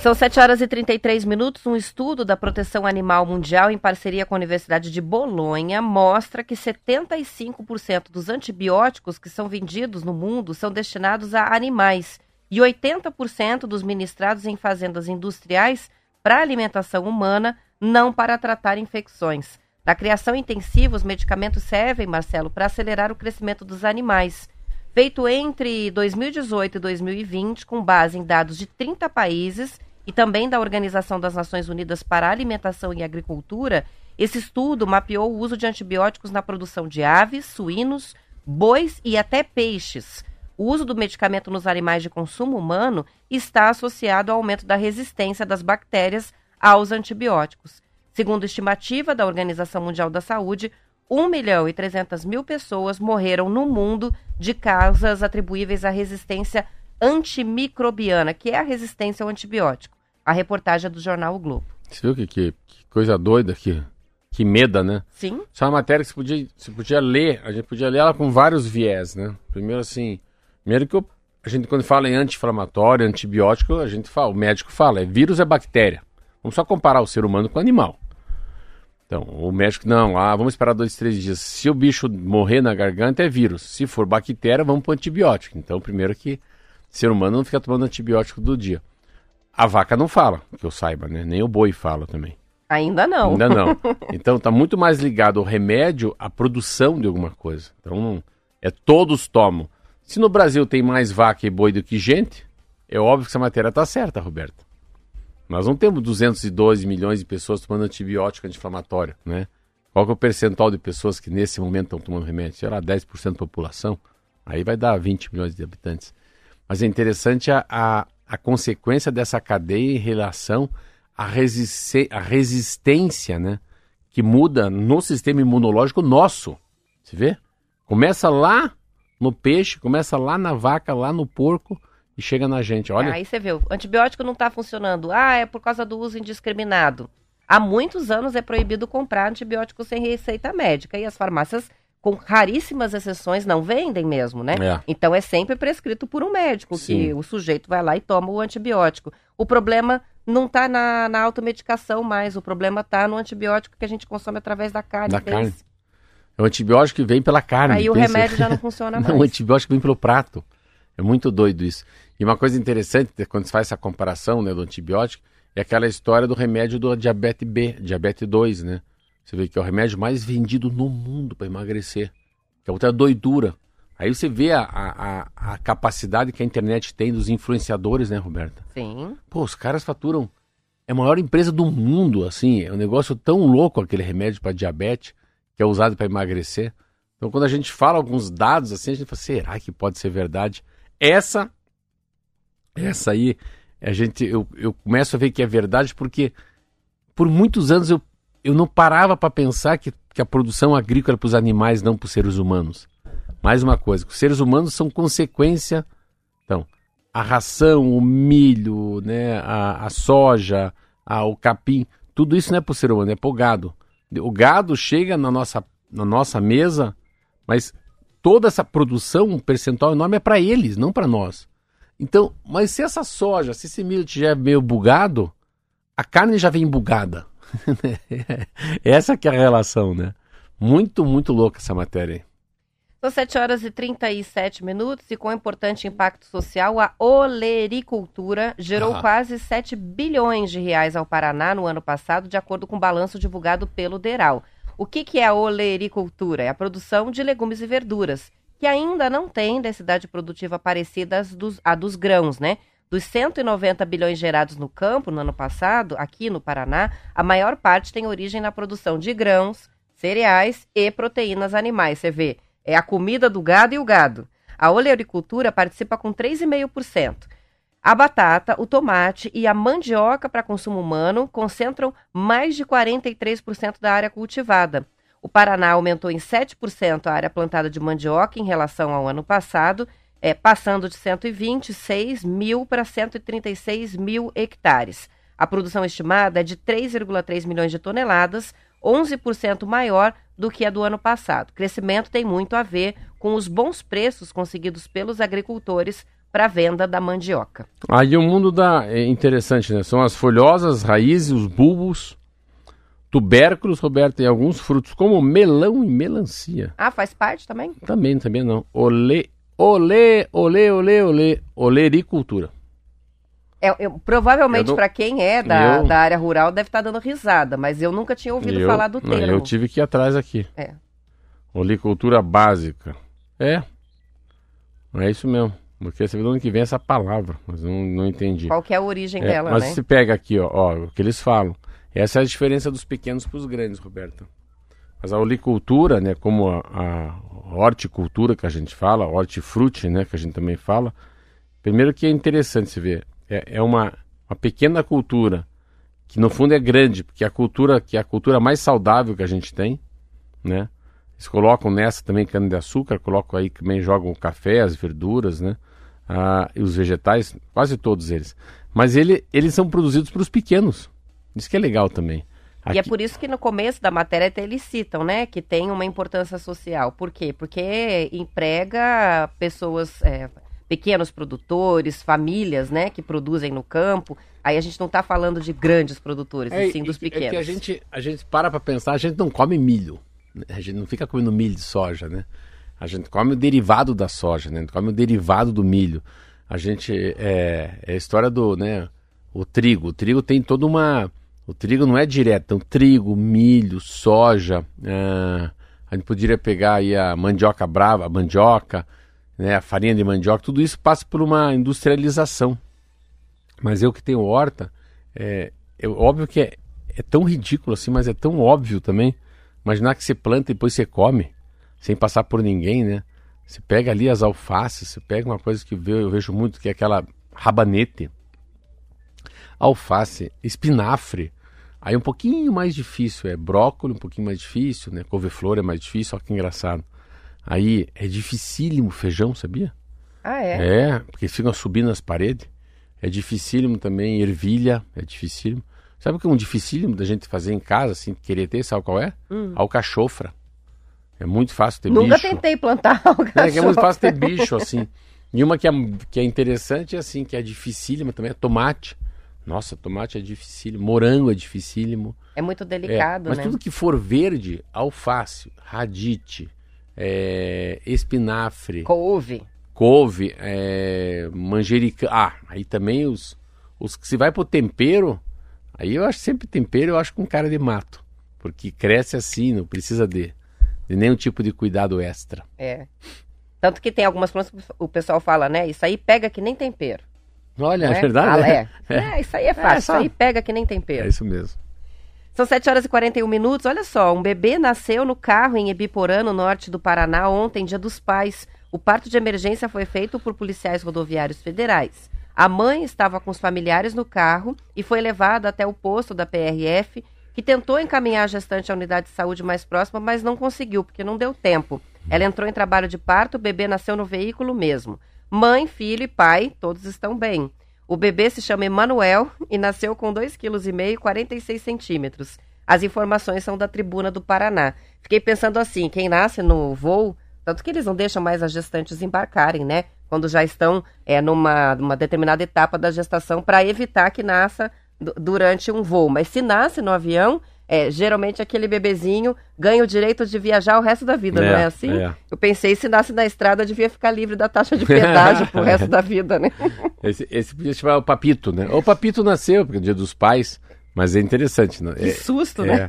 São 7 horas e 33 minutos. Um estudo da Proteção Animal Mundial, em parceria com a Universidade de Bolonha, mostra que 75% dos antibióticos que são vendidos no mundo são destinados a animais e 80% dos ministrados em fazendas industriais para alimentação humana, não para tratar infecções. Na criação intensiva, os medicamentos servem, Marcelo, para acelerar o crescimento dos animais. Feito entre 2018 e 2020, com base em dados de 30 países e também da Organização das Nações Unidas para a Alimentação e Agricultura, esse estudo mapeou o uso de antibióticos na produção de aves, suínos, bois e até peixes. O uso do medicamento nos animais de consumo humano está associado ao aumento da resistência das bactérias aos antibióticos. Segundo estimativa da Organização Mundial da Saúde, 1 milhão e 300 mil pessoas morreram no mundo de causas atribuíveis à resistência antimicrobiana, que é a resistência ao antibiótico. A reportagem é do jornal o Globo. Você viu que, que, que coisa doida, que, que meda, né? Sim. Isso é uma matéria que você podia, você podia ler, a gente podia ler ela com vários viés, né? Primeiro assim, primeiro que eu, a gente quando fala em anti-inflamatório, antibiótico, a gente fala, o médico fala, é vírus é bactéria. Vamos só comparar o ser humano com o animal. Então, o médico, não, ah, vamos esperar dois, três dias. Se o bicho morrer na garganta, é vírus. Se for bactéria, vamos para antibiótico. Então, primeiro que ser humano não fica tomando antibiótico do dia. A vaca não fala, que eu saiba, né? Nem o boi fala também. Ainda não. Ainda não. Então, está muito mais ligado o remédio à produção de alguma coisa. Então, é todos tomam. Se no Brasil tem mais vaca e boi do que gente, é óbvio que essa matéria está certa, Roberto. Nós não temos 212 milhões de pessoas tomando antibiótico anti-inflamatório, né? Qual é o percentual de pessoas que nesse momento estão tomando remédio? Sei lá, 10% da população. Aí vai dar 20 milhões de habitantes. Mas é interessante a, a, a consequência dessa cadeia em relação à, à resistência, né? Que muda no sistema imunológico nosso. Você vê? Começa lá no peixe, começa lá na vaca, lá no porco e chega na gente. Olha. Aí você vê, o antibiótico não está funcionando. Ah, é por causa do uso indiscriminado. Há muitos anos é proibido comprar antibiótico sem receita médica e as farmácias, com raríssimas exceções, não vendem mesmo, né? É. Então é sempre prescrito por um médico Sim. que o sujeito vai lá e toma o antibiótico. O problema não está na, na automedicação mais, o problema está no antibiótico que a gente consome através da carne. Da carne. É o antibiótico que vem pela carne. Aí o pensa. remédio já não funciona mais. Não, o antibiótico vem pelo prato. É muito doido isso. E uma coisa interessante, quando se faz essa comparação né, do antibiótico, é aquela história do remédio do diabetes B, diabetes 2, né? Você vê que é o remédio mais vendido no mundo para emagrecer. Que é outra doidura. Aí você vê a, a, a capacidade que a internet tem dos influenciadores, né, Roberta? Sim. Pô, os caras faturam. É a maior empresa do mundo, assim. É um negócio tão louco aquele remédio para diabetes, que é usado para emagrecer. Então, quando a gente fala alguns dados assim, a gente fala, será que pode ser verdade? Essa, essa aí, a gente, eu, eu começo a ver que é verdade porque por muitos anos eu, eu não parava para pensar que, que a produção agrícola é para os animais, não para os seres humanos. Mais uma coisa, os seres humanos são consequência. Então, a ração, o milho, né, a, a soja, a, o capim, tudo isso não é para o ser humano, é para o gado. O gado chega na nossa, na nossa mesa, mas toda essa produção, um percentual enorme é para eles, não para nós. Então, mas se essa soja, se esse milho estiver meio bugado, a carne já vem bugada. essa que é a relação, né? Muito, muito louca essa matéria aí. São 7 horas e 37 minutos e com importante impacto social, a olericultura gerou Ah. quase 7 bilhões de reais ao Paraná no ano passado, de acordo com o balanço divulgado pelo DERAL. O que, que é a olericultura? É a produção de legumes e verduras, que ainda não tem densidade produtiva parecida às dos, à dos grãos, né? Dos 190 bilhões gerados no campo no ano passado, aqui no Paraná, a maior parte tem origem na produção de grãos, cereais e proteínas animais. Você vê, é a comida do gado e o gado. A oleoricultura participa com 3,5%. A batata, o tomate e a mandioca para consumo humano concentram mais de 43% da área cultivada. O Paraná aumentou em 7% a área plantada de mandioca em relação ao ano passado, é, passando de 126 mil para 136 mil hectares. A produção estimada é de 3,3 milhões de toneladas, 11% maior do que a do ano passado. O crescimento tem muito a ver com os bons preços conseguidos pelos agricultores para a venda da mandioca. Aí o mundo da é interessante, né? São as folhosas, raízes, os bulbos, tubérculos, Roberto, e alguns frutos, como melão e melancia. Ah, faz parte também? Também, também não. Olê, olê, olê, olê, olê, olericultura. É, eu- provavelmente não- para quem é da, eu- da área rural deve estar dando risada, mas eu nunca tinha ouvido Eu- falar do não, termo. Eu tive que ir atrás aqui. É. Olicultura básica. É. É isso mesmo. Porque você vê de onde que vem essa palavra, mas não, não entendi. Qual que é a origem É, dela, mas né? se pega aqui, ó, ó, o que eles falam. Essa é a diferença dos pequenos para os grandes, Roberto. Mas a olicultura, né, como a, a horticultura que a gente fala, hortifruti, né, que a gente também fala, primeiro que é interessante se ver, é, é uma, uma pequena cultura que no fundo é grande, porque a cultura que é a cultura mais saudável que a gente tem, né? Eles colocam nessa também cana de açúcar, colocam aí também jogam o café, as verduras, né? Ah, e os vegetais, quase todos eles. Mas ele, eles são produzidos para os pequenos. Isso que é legal também. E é Aqui- por isso que no começo da matéria até eles citam, né, que tem uma importância social. Por quê? Porque emprega pessoas, é, pequenos produtores, famílias, né, que produzem no campo. Aí a gente não está falando de grandes produtores, e sim dos é pequenos. que a gente, a gente para para pensar, a gente não come milho. né? A gente não fica comendo milho de soja, né? A gente come o derivado da soja, né? A gente come o derivado do milho. A gente é, é a história do, né? O trigo. O trigo tem toda uma. O trigo não é direto. Então, trigo, milho, soja. ah, a gente poderia pegar aí a mandioca brava, a mandioca, né? A farinha de mandioca. Tudo isso passa por uma industrialização. Mas eu que tenho horta, é, eu, óbvio que é, é tão ridículo assim, mas é tão óbvio também. Imaginar que você planta e depois você come, sem passar por ninguém, né? Você pega ali as alfaces, você pega uma coisa que eu vejo muito, que é aquela rabanete, alface, espinafre. Aí um pouquinho mais difícil é brócolis, um pouquinho mais difícil, né? Couve-flor é mais difícil, olha que engraçado. Aí é dificílimo feijão, sabia? Ah, é? É, porque ficam subindo as paredes. É dificílimo também, ervilha, é dificílimo. Sabe o que é um dificílimo da gente fazer em casa, assim, querer ter, sabe qual é? Alcachofra. É muito fácil ter Hum. Nunca bicho. tentei plantar alcachofra. É, que é muito fácil ter bicho, assim. E uma que é, que é interessante, assim, que é dificílima também, é tomate. Nossa, tomate é dificílimo, morango é dificílimo. É muito É, delicado, mas né? tudo que for verde, alface, radite, é, espinafre, Couve. couve, é, manjericão. Ah, aí também os, os que se vai pro tempero, aí eu acho sempre tempero, eu acho com cara de mato. Porque cresce assim, não precisa de, de nenhum tipo de cuidado extra. É. Tanto que tem algumas plantas que o pessoal fala, né? Isso aí pega que nem tempero. Olha, não é verdade? Ah, né? é. É, isso aí é fácil. só- Isso aí pega que nem tempero. É isso mesmo. São 7 horas e 41 minutos. Olha só, um bebê nasceu no carro em Ebiporã, no norte do Paraná, ontem, dia dos pais. O parto de emergência foi feito por policiais rodoviários federais. A mãe estava com os familiares no carro e foi levada até o posto da PRF, que tentou encaminhar a gestante à unidade de saúde mais próxima, mas não conseguiu, porque não deu tempo. Ela entrou em trabalho de parto, o bebê nasceu no veículo mesmo. Mãe, filho e pai, todos estão bem. O bebê se chama Emanuel e nasceu com 2,5 kg e 46 centímetros. As informações são da Tribuna do Paraná. Fiquei pensando assim, quem nasce no voo, tanto que eles não deixam mais as gestantes embarcarem, né? Quando já estão é, numa, numa determinada etapa da gestação, para evitar que nasça du- durante um voo. Mas se nasce no avião, é, geralmente aquele bebezinho ganha o direito de viajar o resto da vida, não É, é assim? é. Eu pensei, se nasce na estrada, devia ficar livre da taxa de pedágio pro resto da vida, né? Esse, esse podia chamar o Papito, né? O Papito nasceu, porque é o dia dos pais, mas é interessante, né? Que É- susto, né?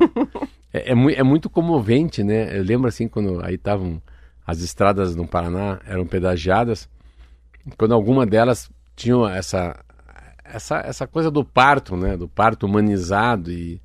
É, é, mui- é muito comovente, né? Eu lembro assim, quando aí estavam as estradas no Paraná, eram pedagiadas, quando alguma delas tinham essa, essa, essa coisa do parto, né? Do parto humanizado e,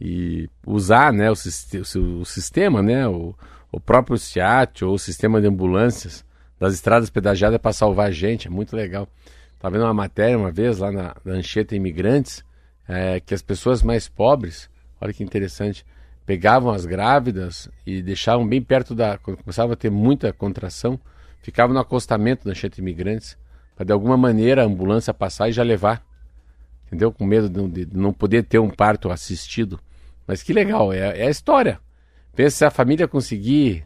e usar né? o, o sistema, né? O, o próprio SIAT ou o sistema de ambulâncias das estradas pedagiadas para salvar gente, é muito legal. Estava vendo uma matéria uma vez lá na, na Imigrantes, é, que as pessoas mais pobres, olha que interessante, pegavam as grávidas e deixavam bem perto da. Quando começava a ter muita contração, ficavam no acostamento da Anchieta Imigrantes, para de alguma maneira a ambulância passar e já levar. Entendeu? Com medo de não poder ter um parto assistido. Mas que legal, é, é a história. Pensa se a família conseguir.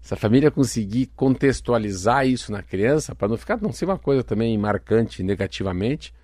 Se a família conseguir contextualizar isso na criança, para não ficar não ser uma coisa também marcante negativamente,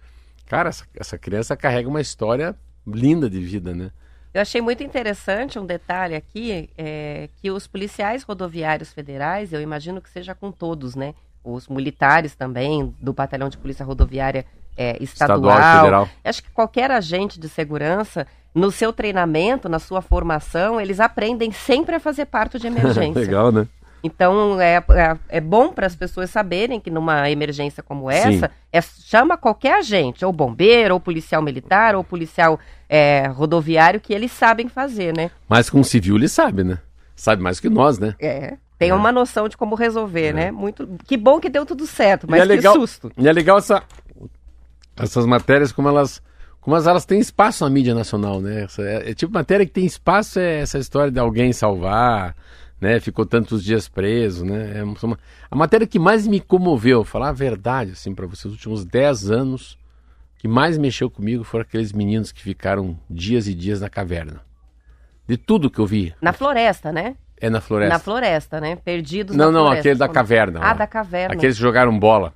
cara, essa, essa criança carrega uma história linda de vida, né? Eu achei muito interessante um detalhe aqui, é, que os policiais rodoviários federais, eu imagino que seja com todos, né? Os militares também, do Batalhão de Polícia Rodoviária é, estadual. Estadual e federal. Acho que qualquer agente de segurança, no seu treinamento, na sua formação, eles aprendem sempre a fazer parto de emergência. Legal, né? Então é, é, é bom para as pessoas saberem que numa emergência como essa, é, chama qualquer agente, ou bombeiro, ou policial militar, ou policial é, rodoviário, que eles sabem fazer, né? Mas com civil ele sabe, né? Sabe mais que nós, né? É. Tem é. uma noção de como resolver, é. né? Muito. Que bom que deu tudo certo, mas é legal, que susto. E é legal essa, essas matérias, como elas como elas têm espaço na mídia nacional, né? É, é, tipo matéria que tem espaço é essa história de alguém salvar, né? Ficou tantos dias preso, né? É uma, a matéria que mais me comoveu, falar a verdade, assim, para vocês, os últimos 10 anos, que mais mexeu comigo foram aqueles meninos que ficaram dias e dias na caverna. De tudo que eu vi. Na floresta, né? É na floresta. Na floresta, né? Perdidos não, na não, floresta. Não, aquele da caverna. Ah, da caverna. Aqueles que jogaram bola.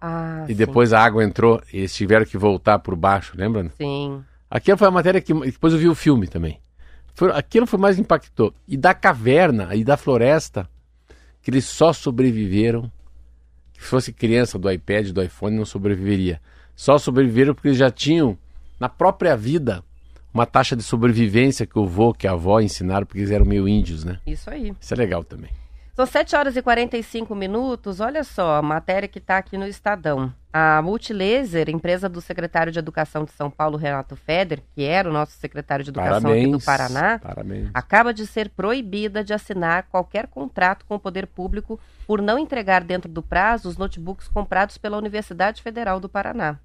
Ah, e depois a água entrou e eles tiveram que voltar por baixo, lembra? Sim. Aquilo foi a matéria que depois eu vi o filme também. Foi, aquilo foi mais impactou. E da caverna e da floresta, que eles só sobreviveram. Que fosse criança do iPad, do iPhone, não sobreviveria. Só sobreviveram porque eles já tinham, na própria vida, uma taxa de sobrevivência que o vô, que a avó ensinaram, porque eles eram meio índios, né? Isso aí. Isso é legal também. São 7 horas e 45 minutos. Olha só, a matéria que está aqui no Estadão. A Multilaser, empresa do secretário de Educação de São Paulo, Renato Feder, que era o nosso secretário de Educação parabéns, aqui do Paraná, parabéns. acaba de ser proibida de assinar qualquer contrato com o poder público por não entregar dentro do prazo os notebooks comprados pela Universidade Federal do Paraná.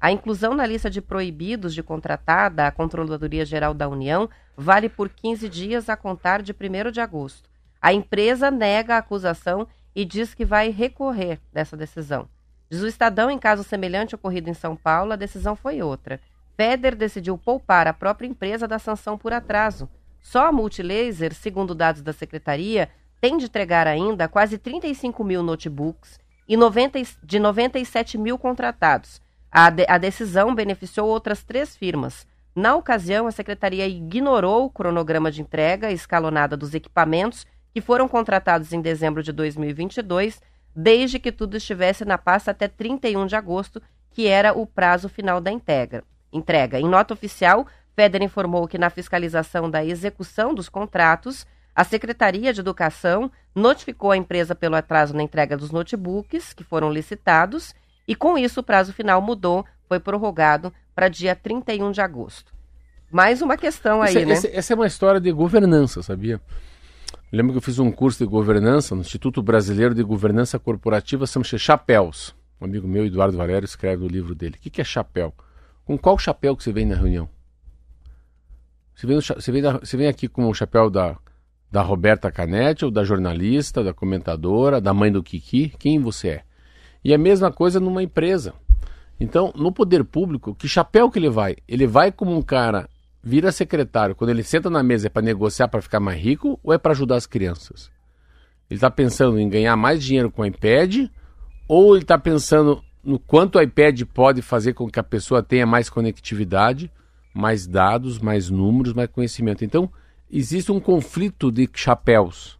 A inclusão na lista de proibidos de contratar da Controladoria Geral da União vale por 15 dias a contar de 1 de agosto. A empresa nega a acusação e diz que vai recorrer dessa decisão. Diz o Estadão, em caso semelhante ocorrido em São Paulo, a decisão foi outra. Feder decidiu poupar a própria empresa da sanção por atraso. Só a Multilaser, segundo dados da secretaria, tem de entregar ainda quase 35 mil notebooks e 90, de 97 mil contratados. A, de, a decisão beneficiou outras três firmas. Na ocasião, a secretaria ignorou o cronograma de entrega escalonada dos equipamentos que foram contratados em dezembro de 2022, desde que tudo estivesse na pasta até 31 de agosto, que era o prazo final da entrega. entrega. Em nota oficial, Feder informou que na fiscalização da execução dos contratos, a Secretaria de Educação notificou a empresa pelo atraso na entrega dos notebooks que foram licitados e com isso o prazo final mudou, foi prorrogado para dia 31 de agosto. Mais uma questão aí, essa, né? Essa, essa é uma história de governança, sabia? Lembro que eu fiz um curso de governança no Instituto Brasileiro de Governança Corporativa, chama-se Chapéus. Um amigo meu, Eduardo Valério, escreve no livro dele. O que, é chapéu? Com qual chapéu que você vem na reunião? Você vem, você vem, você vem aqui com o chapéu da, da Roberta Canetti, ou da jornalista, da comentadora, da mãe do Kiki? Quem você é? E a mesma coisa numa empresa. Então, no poder público, que chapéu que ele vai? Ele vai como um cara vira secretário, quando ele senta na mesa é para negociar para ficar mais rico ou é para ajudar as crianças? Ele está pensando em ganhar mais dinheiro com o iPad ou ele está pensando no quanto o iPad pode fazer com que a pessoa tenha mais conectividade, mais dados, mais números, mais conhecimento. Então, existe um conflito de chapéus.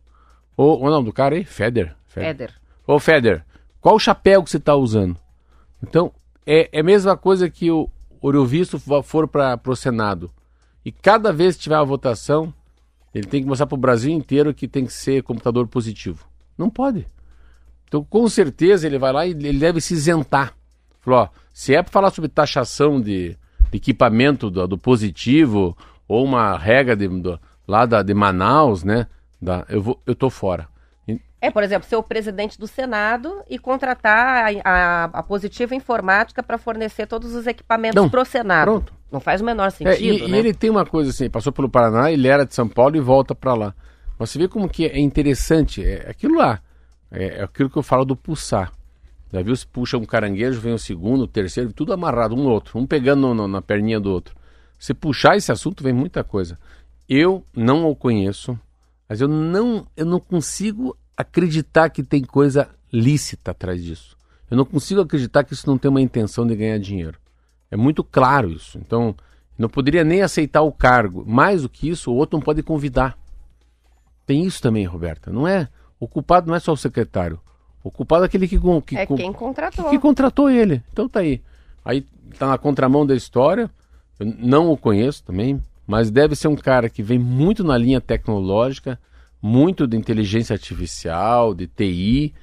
Ou, ou não, do cara aí, Feder. Feder. Ô, Feder, qual chapéu que você está usando? Então, é, é a mesma coisa que o Ouro for para o Senado. E cada vez que tiver uma votação, ele tem que mostrar para o Brasil inteiro que tem que ser computador positivo. Não pode. Então, com certeza, ele vai lá e ele deve se isentar. Falou, ó, se é para falar sobre taxação de, de equipamento do, do, positivo ou uma regra de, do, lá da, de Manaus, né? Da, eu, vou, eu tô fora. É, por exemplo, ser o presidente do Senado e contratar a, a, a positiva informática para fornecer todos os equipamentos para o Senado. Pronto. Não faz o menor sentido, é, e, né? e ele tem uma coisa assim, passou pelo Paraná, ele era de São Paulo e volta para lá. Mas você vê como que é interessante, é aquilo lá, é, é aquilo que eu falo do pulsar. Já viu se puxa um caranguejo, vem o segundo, o terceiro, tudo amarrado, um no outro, um pegando no, na perninha do outro. Se puxar esse assunto, vem muita coisa. Eu não o conheço, mas eu não, eu não consigo acreditar que tem coisa lícita atrás disso. Eu não consigo acreditar que isso não tem uma intenção de ganhar dinheiro. É muito claro isso. Então, não poderia nem aceitar o cargo. Mais do que isso, o outro não pode convidar. Tem isso também, Roberta. Não é o culpado não é só o secretário. O culpado é aquele que, que é quem contratou. Que, que, contratou ele. Então tá aí. Aí tá na contramão da história. Eu não o conheço também, mas deve ser um cara que vem muito na linha tecnológica, muito de inteligência artificial, de TI,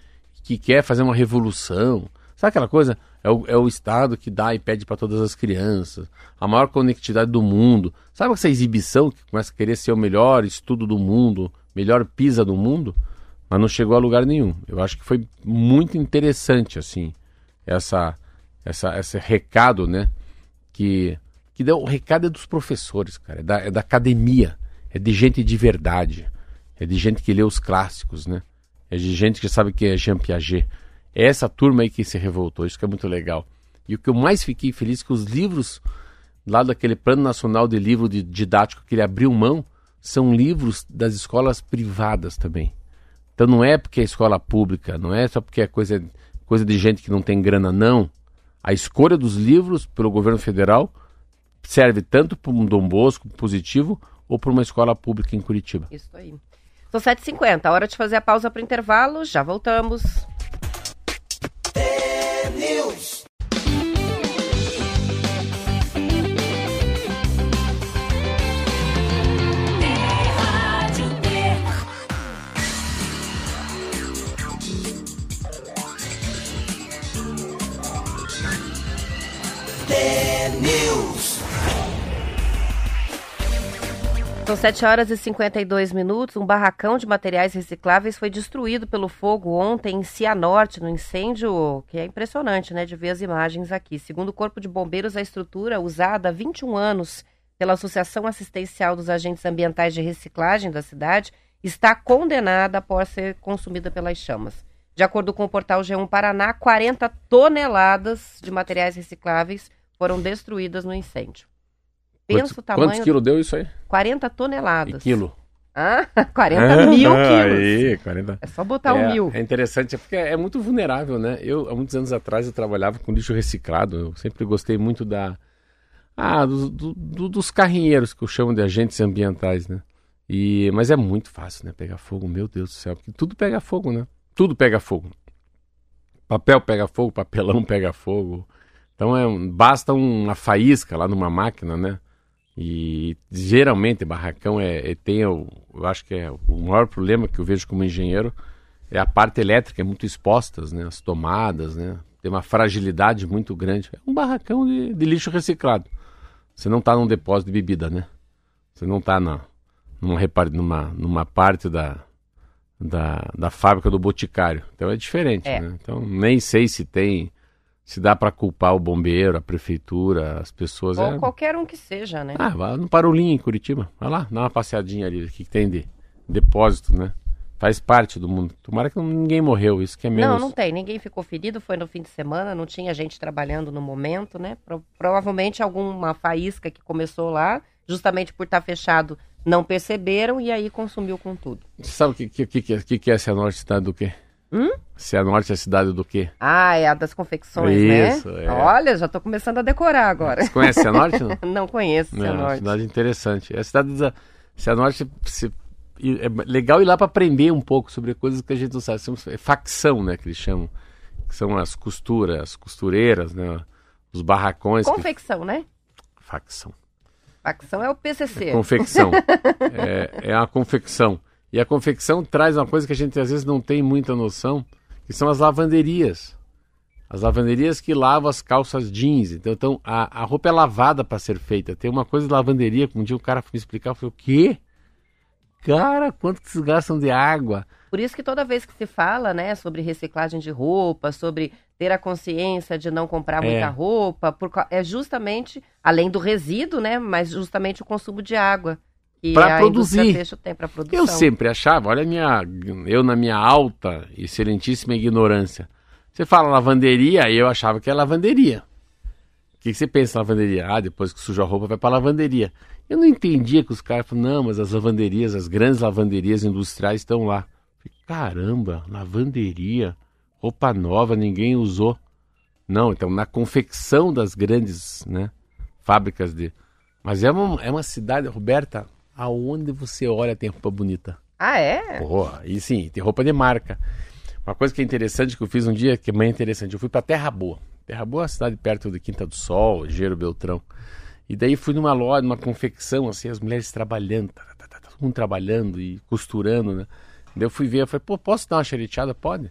que quer fazer uma revolução. Sabe aquela coisa? É o, é o Estado que dá e pede para todas as crianças, a maior conectividade do mundo. Sabe essa exibição que começa a querer ser o melhor estudo do mundo, melhor PISA do mundo? Mas não chegou a lugar nenhum. Eu acho que foi muito interessante, assim, essa, essa, esse recado, né? Que, que deu, o recado é dos professores, cara, é da, é da academia, é de gente de verdade, é de gente que lê os clássicos, né? É de gente que sabe que é Jean Piaget. É essa turma aí que se revoltou, isso que é muito legal. E o que eu mais fiquei feliz é que os livros lá daquele Plano Nacional de Livro de Didático que ele abriu mão são livros das escolas privadas também. Então não é porque é escola pública, não é só porque é coisa, coisa de gente que não tem grana, não. A escolha dos livros pelo governo federal serve tanto para um Dom Bosco positivo ou para uma escola pública em Curitiba. Isso aí. São 7h50, hora de fazer a pausa para o intervalo, já voltamos. News. São 7 horas e 52 minutos. Um barracão de materiais recicláveis foi destruído pelo fogo ontem em Cianorte, no incêndio que é impressionante, né, de ver as imagens aqui. Segundo o Corpo de Bombeiros, a estrutura usada há 21 anos pela Associação Assistencial dos Agentes Ambientais de Reciclagem da cidade está condenada após ser consumida pelas chamas. De acordo com o portal G1 Paraná, 40 toneladas de materiais recicláveis foram destruídas no incêndio. Pensa quantos, o tamanho. Quantos quilos deu isso aí? 40 toneladas. E quilo? Ah, 40 ah, mil quilos. Aí, 40... É só botar é, um mil. É interessante, é porque é muito vulnerável, né? Eu, há muitos anos atrás, eu trabalhava com lixo reciclado. Eu sempre gostei muito da. Ah, do, do, do, dos carrinheiros, que eu chamo de agentes ambientais, né? E, mas é muito fácil, né? Pegar fogo, meu Deus do céu. Porque tudo pega fogo, né? Tudo pega fogo. Papel pega fogo, papelão pega fogo. Então é, basta uma faísca lá numa máquina, né? E geralmente barracão é, é tem o, eu acho que é o maior problema que eu vejo como engenheiro é a parte elétrica é muito expostas, né? As tomadas, né? Tem uma fragilidade muito grande. É um barracão de, de lixo reciclado. Você não está num depósito de bebida, né? Você não está na, numa, numa, numa parte da, da, da fábrica do boticário. Então é diferente, é. né? Então nem sei se tem se dá para culpar o bombeiro, a prefeitura, as pessoas. Ou é... qualquer um que seja, né? Ah, vai no Parolim, em Curitiba. Vai lá, dá uma passeadinha ali, o que, tem de depósito, né? Faz parte do mundo. Tomara que ninguém morreu, isso que é menos. Não, não tem. Ninguém ficou ferido, foi no fim de semana, não tinha gente trabalhando no momento, né? Pro provavelmente alguma faísca que começou lá, justamente por estar tá fechado, não perceberam e aí consumiu com tudo. Você sabe o que, que, que, que, que é essa norte cidade do quê? Hum? Cianorte é a cidade do quê? Ah, é a das confecções, Isso, né? É. Olha, já estou começando a decorar agora. Você conhece Cianorte? Não, não conheço Cianorte. É uma cidade interessante. É a cidade da Cianorte se, é legal ir lá para aprender um pouco sobre coisas que a gente não sabe. É facção, né, que eles chamam. Que são as costuras, as costureiras, né? Os barracões. Confecção, que... né? Facção. Facção é o PCC. É confecção. é, é a confecção. E a confecção traz uma coisa que a gente às vezes não tem muita noção, que são as lavanderias. As lavanderias que lavam as calças jeans. Então, então a, a roupa é lavada para ser feita. Tem uma coisa de lavanderia que um dia o cara me explicar, eu falei, o quê? Cara, quanto que vocês gastam de água? Por isso que toda vez que se fala, né, sobre reciclagem de roupa, sobre ter a consciência de não comprar muita é. roupa, por, é justamente, além do resíduo, né, mas justamente o consumo de água para produzir. Eu sempre achava, olha minha, eu na minha alta e excelentíssima ignorância. Você fala lavanderia, eu achava que é lavanderia. O que, que você pensa lavanderia? Ah, depois que suja a roupa vai para lavanderia. Eu não entendia que os caras falavam, não, mas as lavanderias, as grandes lavanderias industriais estão lá. Caramba, lavanderia, roupa nova, ninguém usou. Não, então na confecção das grandes né, fábricas de. Mas é uma, é uma cidade, Roberta, aonde você olha tem roupa bonita. Ah, é? Porra, e sim, tem roupa de marca. Uma coisa que é interessante que eu fiz um dia, que é bem interessante, eu fui para Terra Boa. Terra Boa é uma cidade perto de Quinta do Sol, Gero Beltrão. E daí fui numa loja, numa confecção, assim, as mulheres trabalhando, tá, tá, tá, todo mundo trabalhando e costurando, né? Daí eu fui ver, eu falei, pô, posso dar uma xereteada? Pode.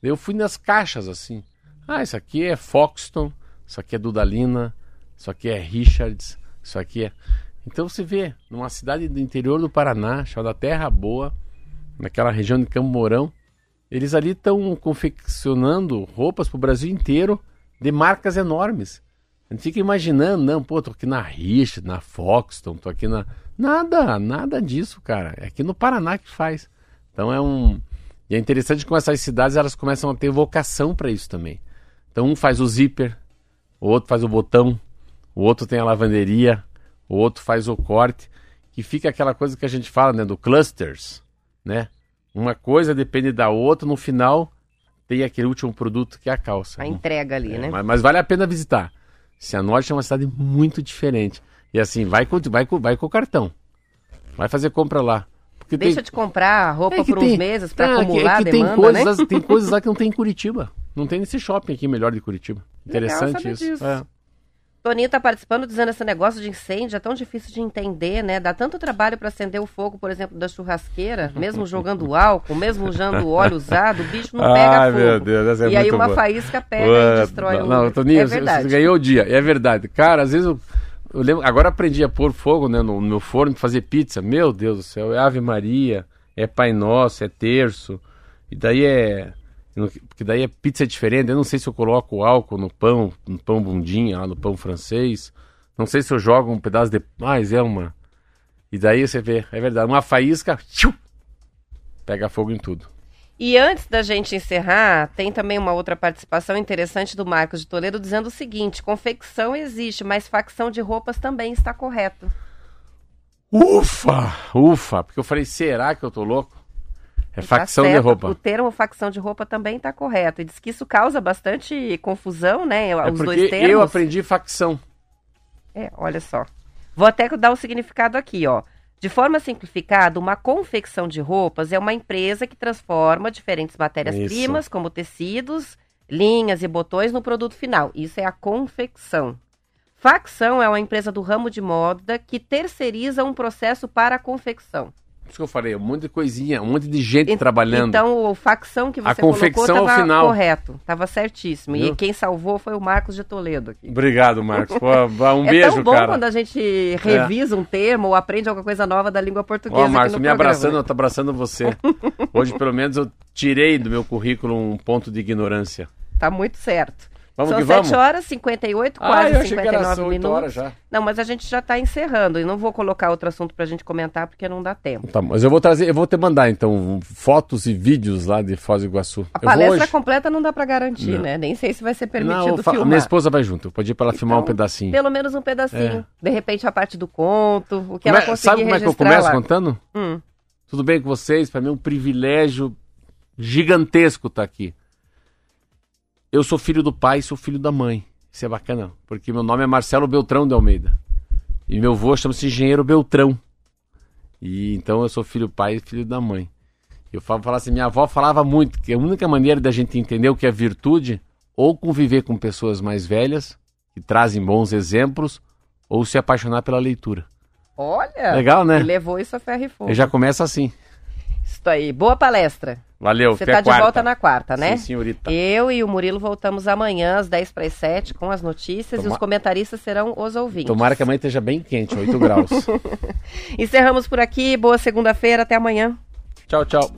Daí eu fui nas caixas, assim. Ah, isso aqui é Foxton, isso aqui é Dudalina, isso aqui é Richards, isso aqui é... Então você vê, numa cidade do interior do Paraná, chamada Terra Boa, naquela região de Campo Mourão, eles ali estão confeccionando roupas para o Brasil inteiro de marcas enormes. A gente fica imaginando, não, pô, tô aqui na Richard, na Foxton, tô aqui na. Nada, nada disso, cara. É aqui no Paraná que faz. Então é um. E é interessante como essas cidades elas começam a ter vocação para isso também. Então um faz o zíper, o outro faz o botão, o outro tem a lavanderia, o outro faz o corte, que fica aquela coisa que a gente fala, né, do clusters, né? Uma coisa depende da outra, no final tem aquele último produto que é a calça. A entrega ali, é, né? Mas, mas, vale a pena visitar. Cianorte é uma cidade muito diferente. E assim, vai com, vai com, vai com o cartão. Vai fazer compra lá. Porque Deixa tem... de comprar roupa é por uns meses para é, acumular é que, demanda, tem coisas, né? tem coisas lá que não tem em Curitiba. Não tem nesse shopping aqui melhor de Curitiba. Interessante isso. É. Toninho está participando dizendo esse negócio de incêndio é tão difícil de entender, né? Dá tanto trabalho para acender o fogo, por exemplo, da churrasqueira, mesmo jogando álcool, mesmo usando óleo usado, o bicho não pega Ai, fogo. meu Deus, essa é e aí uma boa. faísca pega Ué, e destrói não, o Não, Toninho, é você- ganhou o dia. É verdade. Cara, às vezes eu, eu lembro, agora aprendi a pôr fogo né, no, no meu forno fazer pizza. Meu Deus do céu, é Ave Maria, é Pai Nosso, é terço. E daí é. Porque daí é pizza diferente. Eu não sei se eu coloco álcool no pão, no pão bundinha, lá no pão francês. Não sei se eu jogo um pedaço de. Mas é uma. E daí você vê, é verdade, uma faísca. tchiu, pega fogo em tudo. E antes da gente encerrar, tem também uma outra participação interessante do Marcos de Toledo dizendo o seguinte: confecção existe, mas facção de roupas também está correto. Ufa! Ufa! Porque eu falei, será que eu tô louco? É Tá facção de certo, roupa. O termo facção de roupa também está correto. E diz que isso causa bastante confusão, né? É Os dois termos. eu aprendi facção. É, olha só. Vou até dar o significado aqui, ó. De forma simplificada, uma confecção de roupas é uma empresa que transforma diferentes matérias-primas, como tecidos, linhas e botões, no produto final. Isso é a confecção. Facção é uma empresa do ramo de moda que terceiriza um processo para a confecção. Isso que eu falei, um monte de coisinha, um monte de gente En- trabalhando. Então, o facção que você A confecção colocou estava final. correto, estava certíssimo. Viu? E quem salvou foi o Marcos de Toledo aqui. Obrigado, Marcos. Pô, um é beijo, tão bom cara. quando a gente revisa um termo ou aprende alguma coisa nova da língua portuguesa. Ó, Marcos, me programa, abraçando, eu tô abraçando você. Hoje, pelo menos, eu tirei do meu currículo um ponto de ignorância. Tá muito certo. Vamos São que 7 vamos? horas, 58, Ah, quase eu que era 59 8 minutos. horas já. Não, mas a gente já está encerrando e não vou colocar outro assunto para a gente comentar porque não dá tempo. Tá, mas eu vou trazer, eu vou te mandar, então, fotos e vídeos lá de Foz do Iguaçu. A eu vou palestra hoje. completa não dá para garantir, Não. né? Nem sei se vai ser Não, permitido eu fa- filmar. minha esposa vai junto. Eu pedi pra ela filmar um Então, pedacinho. Pelo menos um pedacinho. De repente a parte do conto, o que Como ela é- conseguir sabe como é que eu começo lá. contando? Hum. Tudo bem com vocês? Para mim é um privilégio gigantesco estar aqui. Eu sou filho do pai, sou filho da mãe. Isso é bacana, porque meu nome é Marcelo Beltrão de Almeida. E meu avô chama-se Engenheiro Beltrão. E então eu sou filho do pai e filho da mãe. Eu falo, falo assim, minha avó falava muito que a única maneira da gente entender o que é virtude ou conviver com pessoas mais velhas que trazem bons exemplos ou se apaixonar pela leitura. Olha! Legal, né? E levou isso a ferro e fogo. Eu já começo assim. Isso aí. Boa palestra. Valeu, Você até tá de quarta. volta na quarta, né? Sim, senhorita. Eu e o Murilo voltamos amanhã às 10 para as 7 com as notícias e Toma- os comentaristas serão os ouvintes. Tomara que amanhã esteja bem quente, 8 graus. Encerramos por aqui. Boa segunda-feira. Até amanhã. tchau, tchau.